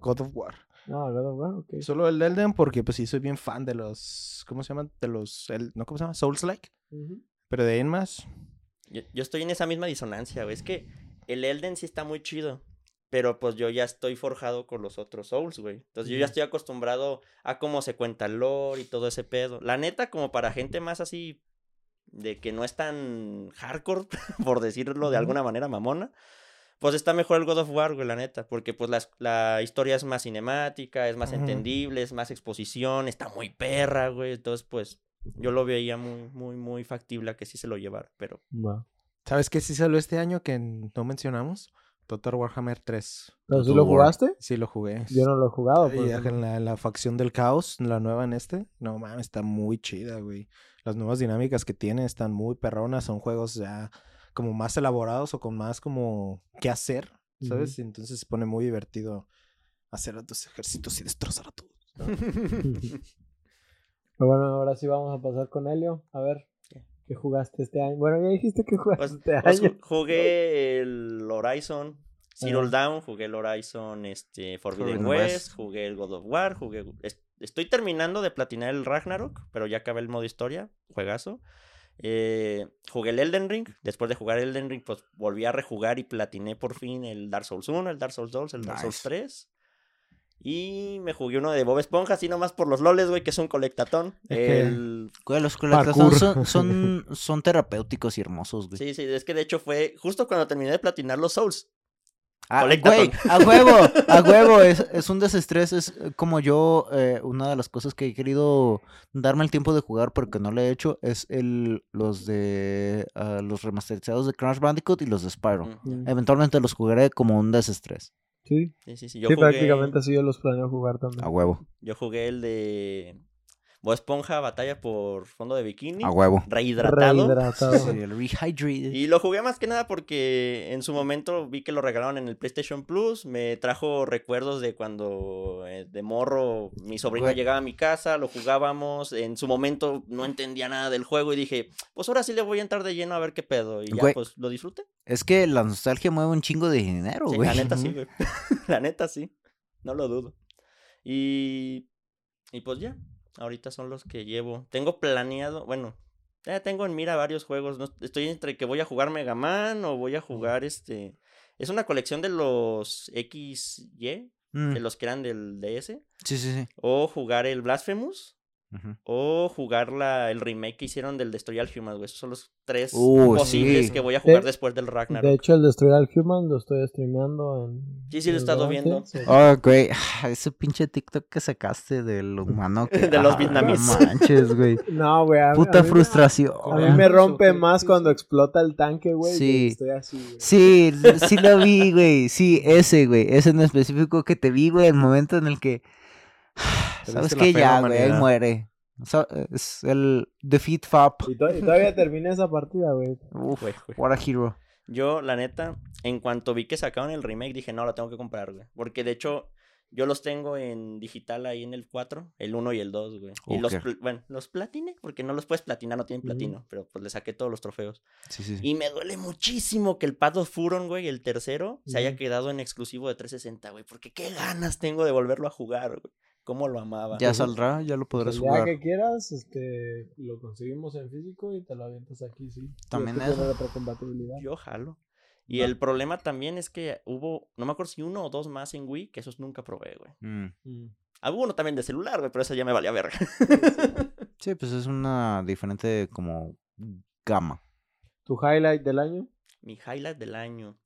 Speaker 2: God of War.
Speaker 1: No, God of War, ok.
Speaker 2: Solo el Elden porque pues sí soy bien fan de los... ¿Cómo se llaman? De los... el- ¿No cómo se llama? Souls-like. Pero de ahí en más...
Speaker 3: Yo, yo estoy en esa misma disonancia, güey. Es que el Elden sí está muy chido. Pero pues yo ya estoy forjado con los otros Souls, güey. Entonces yo ya estoy acostumbrado a cómo se cuenta el lore y todo ese pedo. La neta, como para gente más así, de que no es tan hardcore, por decirlo de alguna manera mamona, pues está mejor el God of War, güey, la neta. Porque pues la, la historia es más cinemática, es más entendible, es más exposición, está muy perra, güey. Entonces pues yo lo veía muy, muy, muy factible a que sí se lo llevara, pero...
Speaker 2: ¿Sabes qué sí salió este año que no mencionamos? Total Warhammer 3.
Speaker 1: ¿Pero sí lo jugaste?
Speaker 2: Sí lo jugué.
Speaker 1: Yo no lo he jugado.
Speaker 2: Y
Speaker 1: pues.
Speaker 2: en la, en la facción del caos, la nueva en este, no mames, está muy chida, güey. Las nuevas dinámicas que tiene están muy perronas, son juegos ya como más elaborados o con más como qué hacer, ¿sabes? Entonces se pone muy divertido hacer a tus ejércitos y destrozar a todos.
Speaker 1: Pero bueno, ahora sí vamos a pasar con Helio. A ver, ¿qué jugaste este año? Bueno, ya dijiste que jugaste
Speaker 3: Pues,
Speaker 1: este
Speaker 3: pues,
Speaker 1: año.
Speaker 3: ju- jugué el Horizon Zero
Speaker 1: Ajá.
Speaker 3: Dawn, jugué el Horizon este, Forbidden West,
Speaker 4: West.
Speaker 3: jugué el God of War, jugué... es- Estoy terminando de platinar el Ragnarok, pero ya acabé el modo historia, juegazo. Eh, jugué el Elden Ring, después de jugar el Elden Ring, pues volví a rejugar y platiné por fin el Dark Souls 1, el Dark Souls 2, el Dark Souls
Speaker 4: Nice.
Speaker 3: 3. Y me jugué uno de Bob Esponja, así nomás por los loles, güey, que es un colectatón. El
Speaker 4: Güey, los
Speaker 2: Parkour.
Speaker 4: son, son, son terapéuticos y hermosos, güey.
Speaker 3: Sí, sí, es que de hecho fue justo cuando terminé de platinar los Souls.
Speaker 4: Ah, güey, a huevo, a huevo, es, es un desestrés, es como yo, eh, una de las cosas que he querido darme el tiempo de jugar porque no lo he hecho, es el, los de, ah, los remasterizados de Crash Bandicoot y los de Spyro.
Speaker 3: Mm.
Speaker 4: Eventualmente los jugaré como un desestrés,
Speaker 1: Sí,
Speaker 3: Sí, sí, sí. Yo
Speaker 1: sí
Speaker 3: jugué,
Speaker 1: prácticamente así yo los planeo jugar también.
Speaker 4: a huevo,
Speaker 3: Yo jugué el de Bob Esponja Batalla por Fondo de Bikini.
Speaker 4: a huevo.
Speaker 3: Rehidratado.
Speaker 1: Rehidratado.
Speaker 4: Sí, el Rehydrated.
Speaker 3: Y lo jugué más que nada porque en su momento vi que lo regalaron en el PlayStation Plus. Me trajo recuerdos de cuando eh, de morro mi sobrino
Speaker 4: Güey.
Speaker 3: llegaba a mi casa, lo jugábamos. En su momento no entendía nada del juego y dije, pues ahora sí le voy a entrar de lleno a ver qué pedo. Y ya
Speaker 4: Güey.
Speaker 3: pues lo disfruté.
Speaker 4: Es que la nostalgia mueve un chingo de dinero,
Speaker 3: Sí,
Speaker 4: güey.
Speaker 3: la neta sí, güey. la neta sí. No lo dudo. Y, y pues ya. Ahorita son los que llevo. Tengo planeado, bueno, ya tengo en mira varios juegos. no- estoy entre que voy a jugar Mega Man o voy a jugar este. Es una colección de los XY,
Speaker 4: Mm,
Speaker 3: de los que eran del DS.
Speaker 4: Sí, sí, sí.
Speaker 3: O jugar el Blasphemous. O jugar la, el remake que hicieron del Destroy All Humans, güey. Esos son los tres
Speaker 4: Uh,
Speaker 3: posibles
Speaker 4: sí.
Speaker 3: que voy a jugar
Speaker 1: De-
Speaker 3: después del
Speaker 1: De
Speaker 3: Ragnarok.
Speaker 1: hecho, el Destroy All Human lo estoy streameando en.
Speaker 3: Sí, sí, lo he estado viendo.
Speaker 1: sí.
Speaker 4: Oh, güey, ah, ese pinche TikTok que sacaste del humano que...
Speaker 3: De los
Speaker 4: ah,
Speaker 3: vietnamíes.
Speaker 4: No manches, güey.
Speaker 1: No, güey. a
Speaker 4: Puta
Speaker 1: a mí me-
Speaker 4: frustración.
Speaker 1: A mí me rompe más cuando explota el tanque, güey.
Speaker 4: Sí.
Speaker 1: Sí. Estoy así, güey.
Speaker 4: Sí, sí lo vi, güey. Sí, ese, güey. Ese en específico que te vi, güey. El momento en el que... ¿Sabes
Speaker 2: la
Speaker 4: qué?
Speaker 2: fea
Speaker 4: Ya, güey. Ahí muere. So- es el Defeat Fap.
Speaker 1: Y, to- y todavía terminé esa partida, güey.
Speaker 4: Uf,
Speaker 3: Güey, güey.
Speaker 4: what a hero.
Speaker 3: Yo, la neta, en cuanto vi que sacaron el remake, dije, no, lo tengo que comprar, güey. Porque de hecho, yo los tengo en digital ahí en el 4, el 1 y el 2, güey. Y los, bueno, los platiné, porque no los puedes platinar, no tienen platino, pero pues le saqué todos los trofeos.
Speaker 4: Sí, sí. sí.
Speaker 3: Y me duele muchísimo que el Path of Furon, güey, el tercero, se haya quedado en exclusivo de 360, güey. Porque qué ganas tengo de volverlo a jugar, güey. Cómo lo amaba.
Speaker 4: Ya saldrá, ya lo podrás
Speaker 1: El día
Speaker 4: jugar.
Speaker 1: que quieras, este, lo conseguimos en físico y te lo avientas aquí, sí.
Speaker 4: También
Speaker 1: es.
Speaker 3: Yo jalo. Y el problema también es que hubo, no me acuerdo si uno o dos más en Wii, que esos nunca probé, güey.
Speaker 4: Mm.
Speaker 1: Mm.
Speaker 3: Ah, hubo uno también de celular, güey, pero ese ya me valía verga.
Speaker 4: Sí, pues es una diferente como gama.
Speaker 1: ¿Tu highlight del año?
Speaker 3: Mi highlight del año.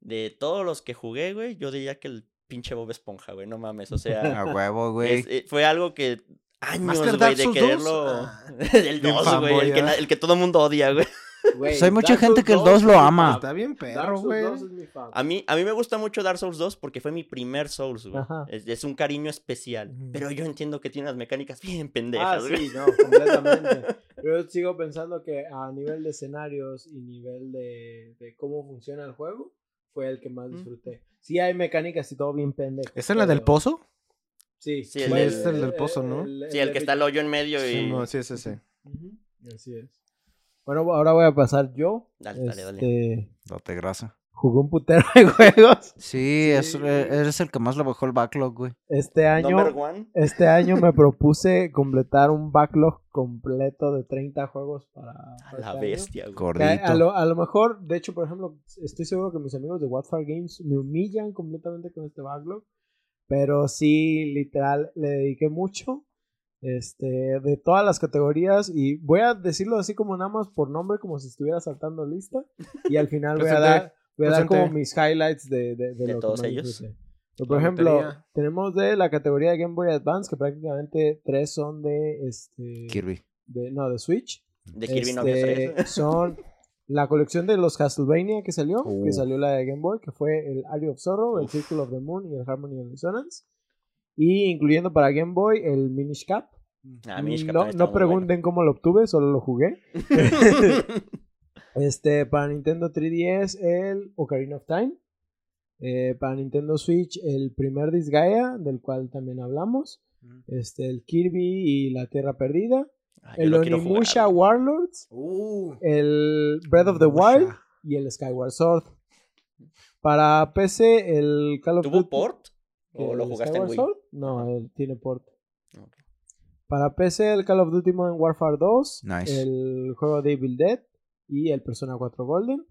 Speaker 3: De todos los que jugué, güey, yo diría que el pinche Bob Esponja, güey, no mames. O sea,
Speaker 4: A huevo, güey.
Speaker 3: es- eh, fue algo que años,
Speaker 2: ¿Master
Speaker 3: güey,
Speaker 2: Dark
Speaker 3: de
Speaker 2: Souls
Speaker 3: quererlo.
Speaker 2: 2? Ah.
Speaker 3: el
Speaker 2: Bien
Speaker 3: 2, güey, el que,
Speaker 2: ¿eh?
Speaker 3: el que todo el mundo odia, güey.
Speaker 4: Pues hay mucha gente que el 2 lo ama.
Speaker 2: Está bien
Speaker 1: Dark
Speaker 2: perro,
Speaker 1: Souls
Speaker 2: güey.
Speaker 1: 2 es mi fan.
Speaker 3: A mí, a mí me gusta mucho Dark Souls 2 porque fue mi primer Souls, güey. Es, es un cariño especial.
Speaker 1: Ujú.
Speaker 3: Pero yo entiendo que tiene unas mecánicas bien
Speaker 1: Ah,
Speaker 3: pendejas, güey.
Speaker 1: sí, no, completamente. Pero yo sigo pensando que a nivel de escenarios y nivel de, de cómo funciona el juego, fue el que más disfruté. Sí hay mecánicas y todo bien pendejo.
Speaker 2: ¿Esa es la del pozo?
Speaker 1: Sí,
Speaker 3: Sí, el
Speaker 2: es el del pozo, ¿no?
Speaker 3: Sí, el que está el hoyo en medio y...
Speaker 2: Sí, no, sí, sí, sí.
Speaker 1: Ujú, Así es. Bueno, ahora voy a pasar yo.
Speaker 3: Dale, dale, dale.
Speaker 1: Este,
Speaker 4: Date grasa.
Speaker 1: Jugué un putero de juegos.
Speaker 4: Sí, es- eh, eres el que más le bajó el backlog, güey.
Speaker 1: Este año,
Speaker 3: Number one.
Speaker 1: este año me propuse completar un backlog completo de 30 juegos para,
Speaker 3: A
Speaker 1: para
Speaker 3: la
Speaker 1: este año.
Speaker 3: bestia, güey.
Speaker 1: A,
Speaker 4: Gordito.
Speaker 1: a lo, a lo mejor, de hecho, por ejemplo, estoy seguro que mis amigos de Watford Games me humillan completamente con este backlog. Pero sí, literal, le dediqué mucho. Este, de todas las categorías. Y voy a decirlo así como nada más por nombre, como si estuviera saltando lista. Y al final voy a dar, voy a dar como mis highlights de, de, de
Speaker 3: De
Speaker 1: lo que
Speaker 3: todos
Speaker 1: más
Speaker 3: ellos.
Speaker 1: Pero, por ejemplo,
Speaker 2: lotería.
Speaker 1: tenemos de la categoría de Game Boy Advance, que prácticamente tres son de este
Speaker 4: Kirby.
Speaker 1: de, no, de Switch.
Speaker 3: De Kirby no había
Speaker 1: Este,
Speaker 3: tres.
Speaker 1: Son la colección de los Castlevania que salió,
Speaker 4: Uh.
Speaker 1: que salió la de Game Boy, que fue el Area of Sorrow, el Circle of the Moon y el Harmony of Dissonance. Y incluyendo para Game Boy el Minish Cap.
Speaker 3: Ah, Minish Cap
Speaker 1: no no pregunten cómo lo obtuve, solo lo jugué. Este, para Nintendo 3DS, el Ocarina of Time. Eh, para Nintendo Switch, el primer Disgaea, del cual también hablamos. Este, el Kirby y la Tierra Perdida.
Speaker 3: Ah,
Speaker 1: el Onimusha Warlords.
Speaker 2: Uh.
Speaker 1: El Breath of the. Wild y el Skyward Sword. Para PC, el Call of
Speaker 3: ¿Tuvo
Speaker 1: Duty.
Speaker 3: port? ¿O
Speaker 1: ¿El
Speaker 3: lo jugaste en Wii?
Speaker 1: Sword? No, él tiene port. Para PC, el Call of Duty Modern Warfare 2.
Speaker 4: Nice.
Speaker 1: El juego de Evil Dead y el Persona 4 Golden.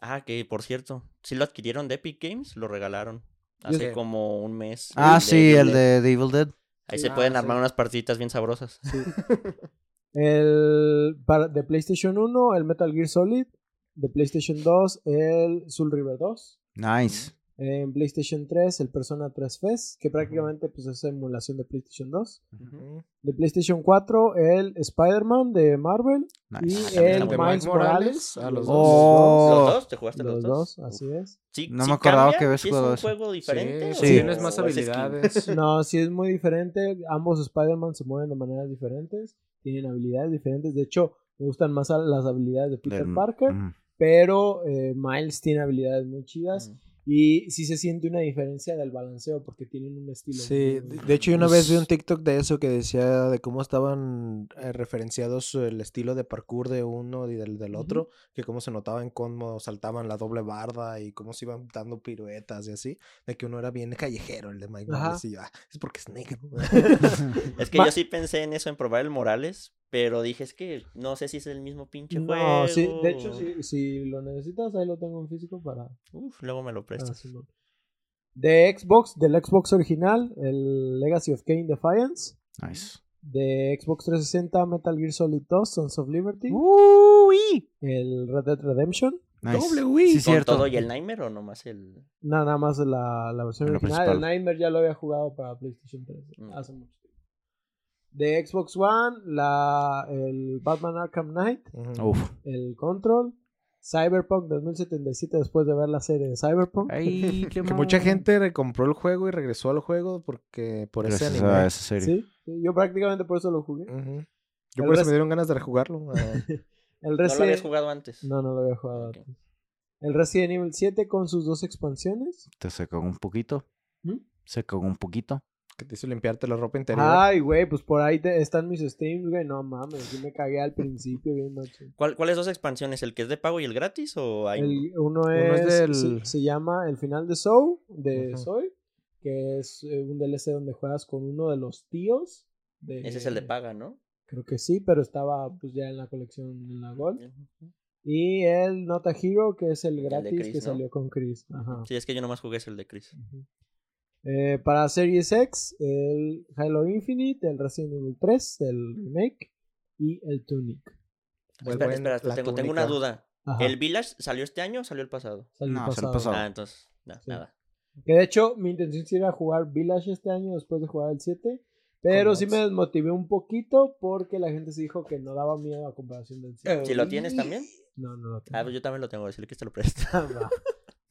Speaker 3: Ah, que por cierto, si lo adquirieron de Epic Games, lo regalaron. Hace como un mes.
Speaker 4: Ah,
Speaker 3: de
Speaker 4: sí, el de The Evil Dead.
Speaker 3: Ahí
Speaker 1: Sí.
Speaker 3: se
Speaker 2: Ah,
Speaker 3: pueden
Speaker 2: sí.
Speaker 3: armar unas partiditas bien sabrosas.
Speaker 1: Sí. el para, de PlayStation 1, el Metal Gear Solid. De PlayStation 2, el Soul River 2.
Speaker 4: Nice.
Speaker 1: En PlayStation 3, el Persona 3 Fest, que prácticamente pues, es emulación de PlayStation 2.
Speaker 2: Ujú.
Speaker 1: De PlayStation 4, el Spider-Man de Marvel.
Speaker 4: Nice.
Speaker 1: Y el
Speaker 3: Miles
Speaker 1: Miles Morales.
Speaker 2: a los
Speaker 4: Oh.
Speaker 3: ¿Los dos? ¿Te jugaste
Speaker 1: Los
Speaker 3: los,
Speaker 1: dos, así es.
Speaker 3: Sí,
Speaker 4: No
Speaker 3: sí
Speaker 4: me acordaba
Speaker 3: cambia,
Speaker 4: que habías
Speaker 3: sí
Speaker 4: jugado
Speaker 3: es un juego diferente.
Speaker 2: Sí, tienes más habilidades.
Speaker 1: No, sí es muy diferente. Ambos Spider-Man se mueven de maneras diferentes. Tienen habilidades diferentes. De hecho, me gustan más las habilidades de Peter
Speaker 4: Del-
Speaker 1: Parker.
Speaker 4: Mm.
Speaker 1: Pero eh, Miles tiene habilidades muy chidas.
Speaker 3: Mm.
Speaker 1: Y sí se siente una diferencia del balanceo porque tienen un estilo.
Speaker 2: Sí,
Speaker 1: muy-
Speaker 2: de de hecho yo una vez vi un TikTok de eso que decía de cómo estaban eh, referenciados el estilo de parkour de uno y del, del otro, que cómo se notaba en cómo saltaban la doble barda y cómo se iban dando piruetas y así, de que uno era bien callejero el de Mike. Morales y yo, "Ah, es porque es negro.
Speaker 3: Es que
Speaker 1: Ma-
Speaker 3: yo sí pensé en eso, en probar el Morales, pero dije, es que no sé si es el mismo pinche juego.
Speaker 1: No, sí, de hecho, si, si lo necesitas, ahí lo tengo en físico para,
Speaker 3: Uf, luego me lo prestas.
Speaker 1: De Xbox, del Xbox original, el Legacy of Kane Defiance.
Speaker 4: Nice.
Speaker 1: De Xbox 360, Metal Gear Solid 2, Sons of Liberty.
Speaker 4: Uy.
Speaker 1: El Red Dead Redemption.
Speaker 4: Nice.
Speaker 2: Doble Wii.
Speaker 4: Sí,
Speaker 3: ¿Con
Speaker 4: cierto.
Speaker 3: todo y el Nightmare o nomás el...?
Speaker 1: Nada, nada más la, la versión original.
Speaker 4: principal.
Speaker 1: El Nightmare ya lo había jugado para PlayStation 3
Speaker 3: Mm.
Speaker 1: hace mucho. De Xbox One, la, el Batman Arkham Knight, el Control, Cyberpunk 2077 después de ver la serie de Cyberpunk.
Speaker 4: Ay, qué
Speaker 2: Que mucha gente recompró el juego y regresó al juego porque por ese
Speaker 4: Gracias
Speaker 2: anime.
Speaker 4: a esa serie.
Speaker 1: Sí, sí, yo prácticamente por eso lo jugué.
Speaker 2: Yo
Speaker 1: El
Speaker 2: por eso me dieron ganas de rejugarlo.
Speaker 1: El
Speaker 3: ¿No lo habías
Speaker 1: Resident...
Speaker 3: jugado antes?
Speaker 1: No, no lo había jugado
Speaker 3: Ok.
Speaker 1: antes. El Resident Evil 7 con sus dos expansiones.
Speaker 4: Te se cagó un poquito.
Speaker 1: ¿Mm?
Speaker 4: Se cagó un poquito.
Speaker 2: Que te hizo limpiarte la ropa interior.
Speaker 1: Ay, güey, pues por ahí te- están mis streams, güey. No mames, yo me cagué al principio bien.
Speaker 3: ¿Cuál, ¿Cuáles dos expansiones? ¿El que es de pago y el gratis o hay...?
Speaker 1: El, uno
Speaker 2: es
Speaker 1: es,
Speaker 2: del-
Speaker 1: se, se llama El final de Soul, de. Soy, que es eh, un DLC donde juegas con uno de los tíos. De,
Speaker 3: Ese es el de paga, ¿no?
Speaker 1: Creo que sí, pero estaba pues ya en la colección en la Gold. Y el Not a Hero, que es el gratis
Speaker 3: Chris,
Speaker 1: que
Speaker 3: ¿no?
Speaker 1: salió con Chris. Ajá.
Speaker 3: Sí, es que yo nomás jugué ese el de Chris.
Speaker 1: Ujú. Eh, para Series X, el Halo Infinite, el Resident Evil 3, el remake y el Tunic.
Speaker 2: Muy
Speaker 3: espera,
Speaker 2: buen-
Speaker 3: espera, tengo, tengo una duda.
Speaker 1: Ajá,
Speaker 3: ¿El Village salió este año o salió el pasado?
Speaker 1: salió
Speaker 4: No, salió
Speaker 1: pasado.
Speaker 4: pasado.
Speaker 3: Ah, entonces, no,
Speaker 1: Sí.
Speaker 3: nada.
Speaker 1: Que de hecho, mi intención sí era jugar Village este año después de jugar el 7. Pero sí me desmotivé un poquito porque la gente se dijo que no daba miedo a comparación del 7.
Speaker 3: ¿Si lo tienes también?
Speaker 1: No, no lo tengo.
Speaker 3: Ah, pues yo también lo tengo, decirle que te lo.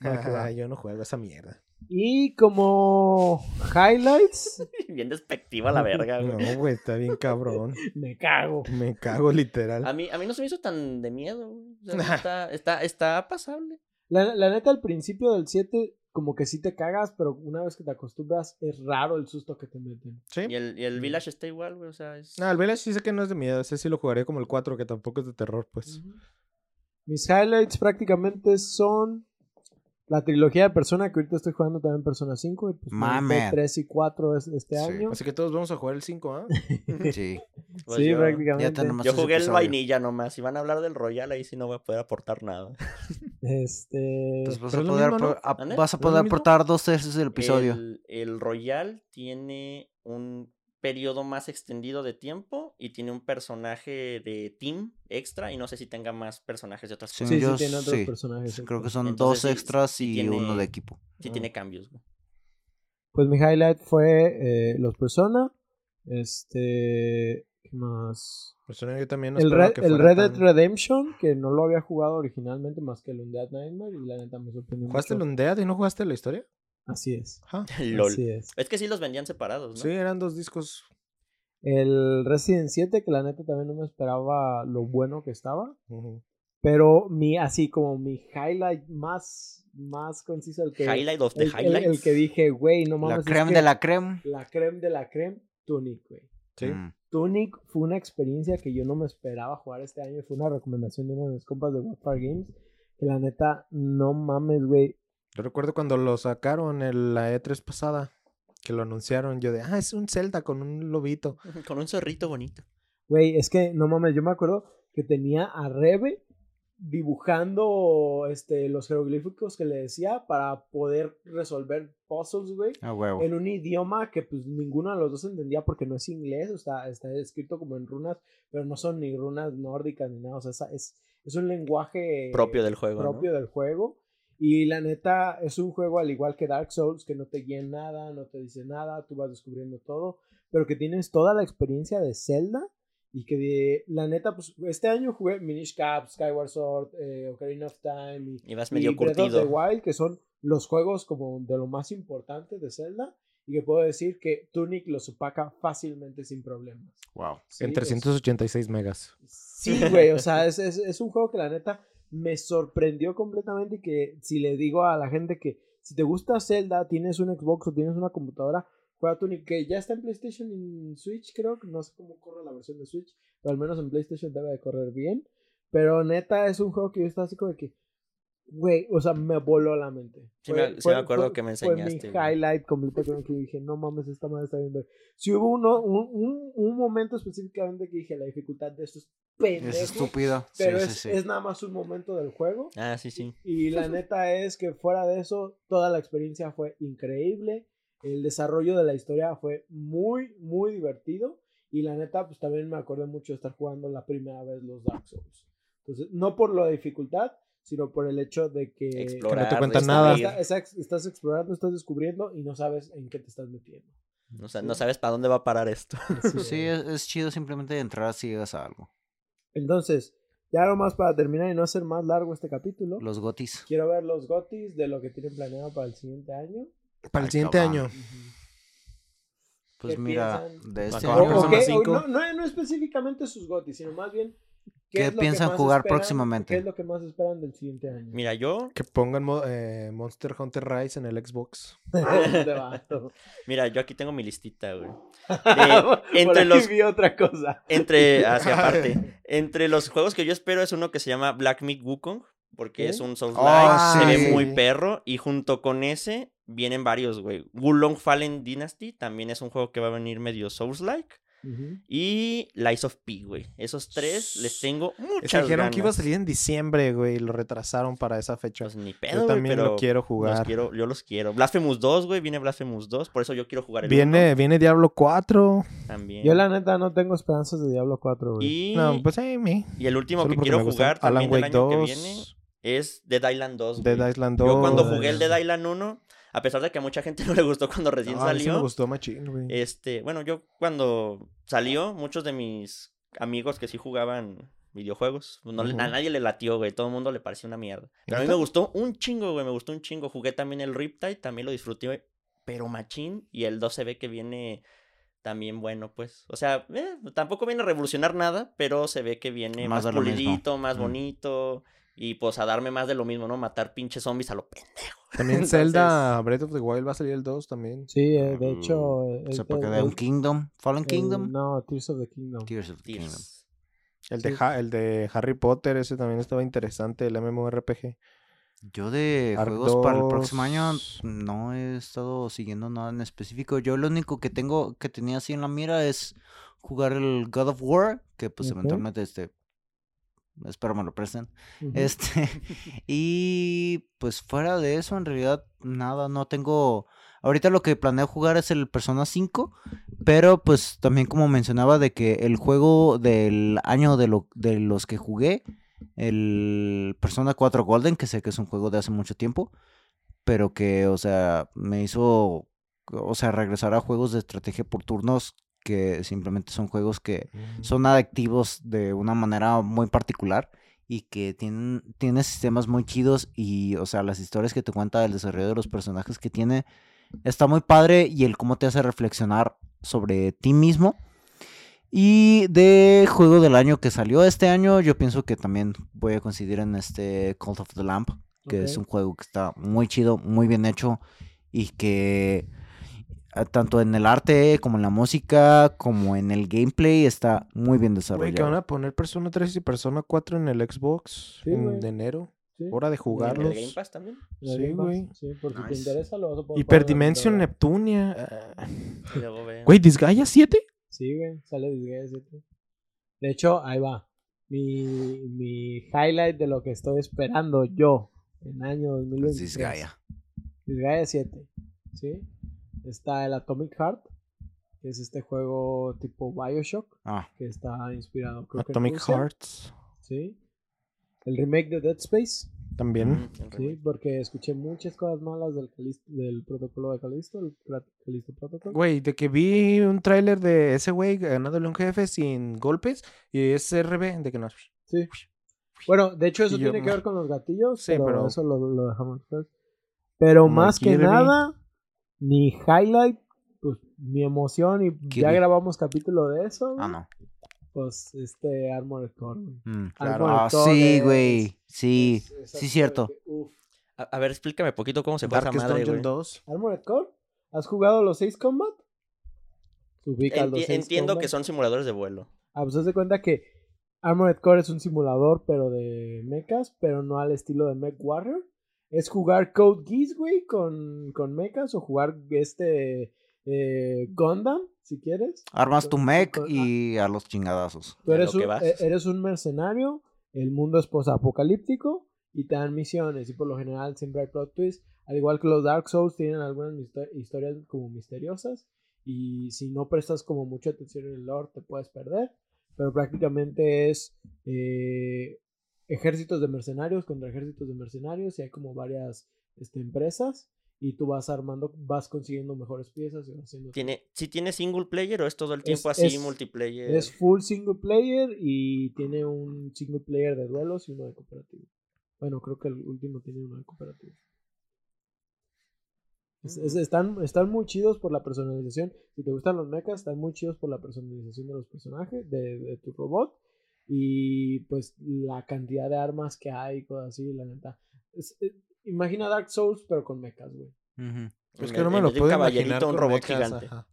Speaker 1: Va que va.
Speaker 2: Ah, yo no juego esa mierda.
Speaker 1: Y como highlights,
Speaker 3: Bien despectiva la verga, güey.
Speaker 2: No, güey, está bien cabrón.
Speaker 1: me cago.
Speaker 2: Me cago literal.
Speaker 3: A mí, a mí no se me hizo tan de miedo, güey. O sea, está, está, está pasable.
Speaker 1: La, la neta, al principio del 7, como que sí te cagas, pero una vez que te acostumbras, es raro el susto que te meten.
Speaker 2: ¿Sí?
Speaker 3: Y el, y el Village está igual, güey. O sea, es...
Speaker 2: No, el Village sí sé que no es de miedo. Ese sí lo jugaré como el 4, que tampoco es de terror, pues.
Speaker 1: Mis highlights prácticamente son la trilogía de Persona, que ahorita estoy jugando también Persona 5. Y pues me
Speaker 4: Mame.
Speaker 1: aventé 3 y 4 es- este
Speaker 4: Sí.
Speaker 1: año.
Speaker 2: Así que todos vamos a jugar el 5, ¿ah?
Speaker 4: Sí.
Speaker 3: Pues
Speaker 1: sí,
Speaker 3: yo,
Speaker 1: prácticamente.
Speaker 3: Yo jugué el vainilla nomás. Si van a hablar del Royal, ahí sí no voy a poder aportar nada.
Speaker 1: Este.
Speaker 4: Entonces vas a poder,
Speaker 2: mismo, ¿no?
Speaker 4: a- vas a
Speaker 2: ¿No es lo
Speaker 4: poder aportar dos tercios del episodio.
Speaker 3: El, el Royal tiene un periodo más extendido de tiempo y tiene un personaje de team extra y no sé si tenga más personajes de otras cosas.
Speaker 1: Sí, sí,
Speaker 4: yo
Speaker 1: tiene otros
Speaker 4: sí.
Speaker 1: personajes.
Speaker 4: Sí, Creo que son
Speaker 3: Entonces,
Speaker 4: dos extras
Speaker 3: sí
Speaker 4: y
Speaker 3: tiene-
Speaker 4: uno de equipo.
Speaker 3: Sí
Speaker 1: Ah.
Speaker 3: tiene cambios. güey.
Speaker 1: Pues mi highlight fue eh, los Persona. Este. ¿Qué más?
Speaker 2: Persona yo también no
Speaker 1: El, Red,
Speaker 2: que
Speaker 1: el
Speaker 2: fuera
Speaker 1: Red Dead
Speaker 2: tan-
Speaker 1: Redemption, que no lo había jugado originalmente más que el Undead Nightmare. Y la neta me sorprendió.
Speaker 2: ¿Jugaste el
Speaker 1: mucho.
Speaker 2: Undead y no jugaste la historia?
Speaker 1: Así es.
Speaker 2: Ajá.
Speaker 3: LOL.
Speaker 1: Así es.
Speaker 3: Es que sí los vendían separados, ¿no?
Speaker 2: Sí, eran dos discos.
Speaker 1: El Resident 7, que la neta también no me esperaba lo bueno que estaba.
Speaker 2: Ujú.
Speaker 1: Pero mi, así como mi highlight más, más conciso, el que,
Speaker 3: Highlight of the
Speaker 1: el, el-
Speaker 3: highlights.
Speaker 1: el que dije, güey, no mames.
Speaker 4: La
Speaker 1: es
Speaker 4: creme
Speaker 1: que
Speaker 4: de la creme.
Speaker 1: La creme de la creme, Tunic, güey.
Speaker 2: Sí.
Speaker 4: Mm.
Speaker 1: Tunic fue una experiencia que yo no me esperaba jugar este año. Fue una recomendación de uno de mis compas de Warfare Games. Que la neta, no mames, güey.
Speaker 2: Yo recuerdo cuando lo sacaron en la E3 pasada, que lo anunciaron, yo de, ah, es un Zelda con un lobito.
Speaker 3: Con un zorrito bonito.
Speaker 1: Güey, es que no mames, yo me acuerdo que tenía a Rebe dibujando este, los jeroglíficos que le decía para poder resolver puzzles, güey.
Speaker 4: A huevo.
Speaker 1: En un idioma que pues ninguno de los dos entendía porque no es inglés, o sea, está escrito como en runas, pero no son ni runas nórdicas ni nada, o sea, esa- es, es un lenguaje
Speaker 3: Propio del juego, ¿no?
Speaker 1: propio del juego. Y la neta es un juego al igual que Dark Souls que no te guía en nada, no te dice nada, tú vas descubriendo todo, pero que tienes toda la experiencia de Zelda y que de, la neta, pues este año jugué Minish Cap, Skyward Sword, eh, Ocarina of Time y,
Speaker 3: Y vas
Speaker 1: y
Speaker 3: medio
Speaker 1: Breath of the Wild, que son los juegos como de lo más importante de Zelda y que puedo decir que Tunic los opaca fácilmente sin problemas.
Speaker 4: Wow.
Speaker 1: Sí,
Speaker 2: en
Speaker 1: es-
Speaker 2: 386 megas.
Speaker 1: Sí, güey, o sea, es, es, es un juego que la neta me sorprendió completamente que si le digo a la gente que si te gusta Zelda, tienes un Xbox o tienes una computadora, juega Tunic, que ya está en PlayStation y en Switch, creo, no sé cómo corre la versión de Switch, pero al menos en PlayStation debe de correr bien. Pero neta es un juego que yo estaba así como de que, güey, o sea, me voló la mente.
Speaker 3: Sí me- sí me acuerdo que me enseñaste,
Speaker 1: Fue mi
Speaker 3: güey.
Speaker 1: highlight completo con el que dije, no mames, esta madre está bien. ver". Si hubo uno, un, un, un momento específicamente que dije, la dificultad de esto es pendejo.
Speaker 4: Es estúpido.
Speaker 1: Pero
Speaker 4: sí,
Speaker 1: es,
Speaker 4: sí, sí.
Speaker 1: es nada más un momento del juego.
Speaker 3: Ah, sí, sí.
Speaker 1: Y la neta es que fuera de eso, toda la experiencia fue increíble. El desarrollo de la historia fue muy, muy divertido. Y la neta, pues también me acordé mucho de estar jugando la primera vez los Dark Souls. Entonces, no por la dificultad, sino por el hecho de que
Speaker 3: Explorar,
Speaker 2: te cuentan nada.
Speaker 1: está- está- estás explorando, estás descubriendo y no sabes en qué te estás metiendo.
Speaker 3: No, sa- no sabes para dónde va a parar esto.
Speaker 1: Así
Speaker 4: Sí,
Speaker 1: es.
Speaker 4: chido simplemente entrar si llegas a algo.
Speaker 1: Entonces, ya nomás para terminar y no hacer más largo este capítulo,
Speaker 4: Los gotis.
Speaker 1: quiero ver los gotis de lo que tienen planeado para el siguiente año.
Speaker 2: Para el
Speaker 4: Ay,
Speaker 2: siguiente año.
Speaker 4: Pues
Speaker 1: ¿Qué
Speaker 4: mira,
Speaker 1: piensan?
Speaker 4: de este año.
Speaker 1: o
Speaker 2: Persona
Speaker 1: qué- o
Speaker 2: 5.
Speaker 1: no, no, no específicamente sus gotis, sino más bien
Speaker 4: ¿Qué piensan jugar
Speaker 1: esperan-
Speaker 4: próximamente?
Speaker 1: ¿Qué es lo que más esperan del siguiente año?
Speaker 3: Mira, yo,
Speaker 2: Que pongan eh, Monster Hunter Rise en el Xbox.
Speaker 1: ¿Dónde va?
Speaker 3: mira, yo aquí tengo mi listita, güey.
Speaker 1: Por
Speaker 3: entre
Speaker 1: aquí
Speaker 3: los-
Speaker 1: vi otra cosa.
Speaker 3: Entre, hacia aparte, entre los juegos que yo espero es uno que se llama Black Myth Wukong, porque
Speaker 1: ¿Qué?
Speaker 3: es un Souls
Speaker 4: Ah,
Speaker 3: se ve muy perro, y junto con ese vienen varios, güey. Wulong Fallen Dynasty también es un juego que va a venir medio Souls-like.
Speaker 1: Ujú.
Speaker 3: Y Lies of P, güey. Esos tres les tengo
Speaker 2: Ese
Speaker 3: muchas
Speaker 2: dijeron
Speaker 3: ganas.
Speaker 2: que iba a salir en diciembre, güey, y lo retrasaron para esa fecha.
Speaker 3: Pues ni
Speaker 2: Yo
Speaker 3: pedo, güey,
Speaker 2: también
Speaker 3: pero
Speaker 2: lo quiero
Speaker 3: los
Speaker 2: jugar.
Speaker 3: quiero, yo los quiero. Blasphemous 2, güey, viene Blasphemous 2, por eso yo quiero jugar el
Speaker 2: Viene, viene Diablo 4.
Speaker 3: uno también.
Speaker 1: Yo la neta no tengo esperanzas de Diablo 4, güey.
Speaker 3: y,
Speaker 2: No, pues eh, me.
Speaker 3: y el último
Speaker 2: Solo
Speaker 3: que quiero jugar
Speaker 2: Alan
Speaker 3: también del
Speaker 2: Wake
Speaker 3: año
Speaker 2: 2,
Speaker 3: que viene es Dead Island 2, güey.
Speaker 2: Dead Island 2.
Speaker 3: Yo cuando jugué el. Dead Island 1, a pesar de que a mucha gente no le gustó cuando recién
Speaker 2: No, a mí sí me
Speaker 3: salió,
Speaker 2: gustó machín, güey.
Speaker 3: este, bueno, yo cuando salió, muchos de mis amigos que sí jugaban videojuegos, pues, a nadie le latió, güey, todo el mundo le pareció una mierda. Pero a mí me gustó un chingo, güey, me gustó un chingo. Jugué también el Riptide, también lo disfruté, pero machín, y el 2 se ve que viene también bueno, pues. O sea, eh, tampoco viene a revolucionar nada, pero se ve que viene
Speaker 4: Más
Speaker 3: más, pulidito, más
Speaker 4: Mm.
Speaker 3: bonito. Y pues a darme más de lo mismo, ¿no? Matar pinches zombies a lo pendejo.
Speaker 2: También
Speaker 3: Entonces-
Speaker 2: Zelda Breath of the Wild va a salir el 2 también.
Speaker 1: Sí, eh, de hecho. eh,
Speaker 4: Se
Speaker 1: este-
Speaker 4: puede de un Kingdom. Fallen
Speaker 1: el-
Speaker 4: Kingdom.
Speaker 1: No, Tears of the Kingdom.
Speaker 4: Tears of the Kingdom.
Speaker 3: Tears.
Speaker 2: El de,
Speaker 1: Sí.
Speaker 2: Ha- el de Harry Potter, ese también estaba interesante, el MMORPG.
Speaker 4: Yo de juegos para el próximo año
Speaker 2: 2.
Speaker 4: no he estado siguiendo nada en específico. Yo lo único que tengo, que tenía así en la mira es jugar el God of War, que pues eventualmente este espero me lo presten. Este y pues fuera de eso en realidad nada, no tengo ahorita lo que planeo jugar es el Persona 5, pero pues también como mencionaba de que el juego del año de lo de los que jugué el Persona 4 Golden, que sé que es un juego de hace mucho tiempo, pero que, o sea, me hizo, o sea, regresar a juegos de estrategia por turnos que simplemente son juegos que son adictivos de una manera muy particular y que tienen, tiene sistemas muy chidos y, o sea, las historias que te cuenta el desarrollo de los personajes que tiene está muy padre y el cómo te hace reflexionar sobre ti mismo. Y de juego del año que salió este año, yo pienso que también voy a coincidir en este Cult of the Lamp, que es un juego que está muy chido, muy bien hecho y que tanto en el arte como en la música como en el gameplay está muy bien
Speaker 2: Güey,
Speaker 4: desarrollado.
Speaker 2: que van a poner Persona 3 y Persona 4 en el Xbox
Speaker 1: Sí,
Speaker 2: en
Speaker 1: güey.
Speaker 2: de enero.
Speaker 1: Sí.
Speaker 2: Hora de
Speaker 3: ¿En el
Speaker 2: jugarlos.
Speaker 3: Game Pass también?
Speaker 1: En el
Speaker 2: Sí, güey.
Speaker 1: Sí, por si te
Speaker 4: Nice.
Speaker 1: interesa, lo vas a poder
Speaker 2: Hyperdimension. Neptunia.
Speaker 3: veo.
Speaker 2: Güey, ¿Disgaea 7?
Speaker 1: Sí, güey, sale Disgaea 7. De hecho, ahí va. Mi, mi highlight de lo que estoy esperando yo en año 2023.
Speaker 4: Disgaea.
Speaker 1: Disgaea 7. ¿Sí? Está el Atomic Heart, que es este juego tipo Bioshock,
Speaker 4: Ah,
Speaker 1: que está inspirado creo que en
Speaker 2: Atomic
Speaker 1: Rusia,
Speaker 2: Hearts.
Speaker 1: ¿Sí? El remake de Dead Space.
Speaker 2: También.
Speaker 3: Mm,
Speaker 1: Sí, porque escuché muchas cosas malas del, Calis- del protocolo de Calisto, el Calisto Protocol.
Speaker 2: Güey, de que vi un tráiler de ese güey ganándole a un jefe sin golpes y es RB, de que no.
Speaker 1: Sí. Bueno, de hecho eso
Speaker 2: yo,
Speaker 1: tiene que ver con los gatillos,
Speaker 2: Sí,
Speaker 1: pero,
Speaker 2: pero-
Speaker 1: eso lo, lo dejamos después. Pero más que nada, mi highlight, pues mi emoción, y ya grabamos capítulo de eso,
Speaker 4: Ah, no.
Speaker 1: pues este Armored Core, güey.
Speaker 4: Mm, claro. Ah, sí, güey. Sí.
Speaker 1: Es- es
Speaker 4: sí, cierto.
Speaker 1: de que, uf.
Speaker 3: A, a ver, explícame poquito cómo se
Speaker 2: Darkest
Speaker 3: madre,
Speaker 2: Dungeon
Speaker 3: güey.
Speaker 2: 2.
Speaker 1: Armored Core, ¿has jugado los 6 Combat? Ubicas los
Speaker 3: Enti-
Speaker 1: Ace
Speaker 3: entiendo
Speaker 1: Combat.
Speaker 3: que son simuladores de vuelo.
Speaker 1: Ah, pues haz de cuenta que Armored Core es un simulador, pero de mechas, pero no al estilo de Mech Warrior. Es jugar Code Geass, güey, con, con mechas, o jugar este eh, Gundam, si quieres.
Speaker 4: Armas tu mech
Speaker 1: con-
Speaker 4: y a los chingadazos.
Speaker 1: Tú eres
Speaker 3: lo
Speaker 1: un, e- eres un mercenario, el mundo es posapocalíptico y te dan misiones y por lo general siempre hay plot twists. Al igual que los Dark Souls tienen algunas historias como misteriosas y si no prestas como mucha atención en el lore te puedes perder. Pero prácticamente es eh, ejércitos de mercenarios contra ejércitos de mercenarios y hay como varias este, empresas y tú vas armando, vas consiguiendo mejores piezas y vas haciendo...
Speaker 3: ¿Tiene, ¿Sí tiene single player o es todo el tiempo
Speaker 1: Es-
Speaker 3: así
Speaker 1: es-
Speaker 3: multiplayer?
Speaker 1: Es full single player y tiene un single player de duelos y uno de cooperativo. Bueno, creo que el último tiene uno de cooperativo. Es-
Speaker 3: Mm.
Speaker 1: están, están muy chidos por la personalización. Si te gustan los mechas, están muy chidos por la personalización de los personajes, de, de tu robot. Y pues la cantidad de armas que hay, cosas así, la neta. Es- eh, imagina Dark Souls, pero con mechas, güey.
Speaker 4: Ujú.
Speaker 2: Es
Speaker 3: En
Speaker 2: que no me lo puedo imaginar
Speaker 3: un robot
Speaker 2: mechas,
Speaker 3: gigante.
Speaker 2: ajá.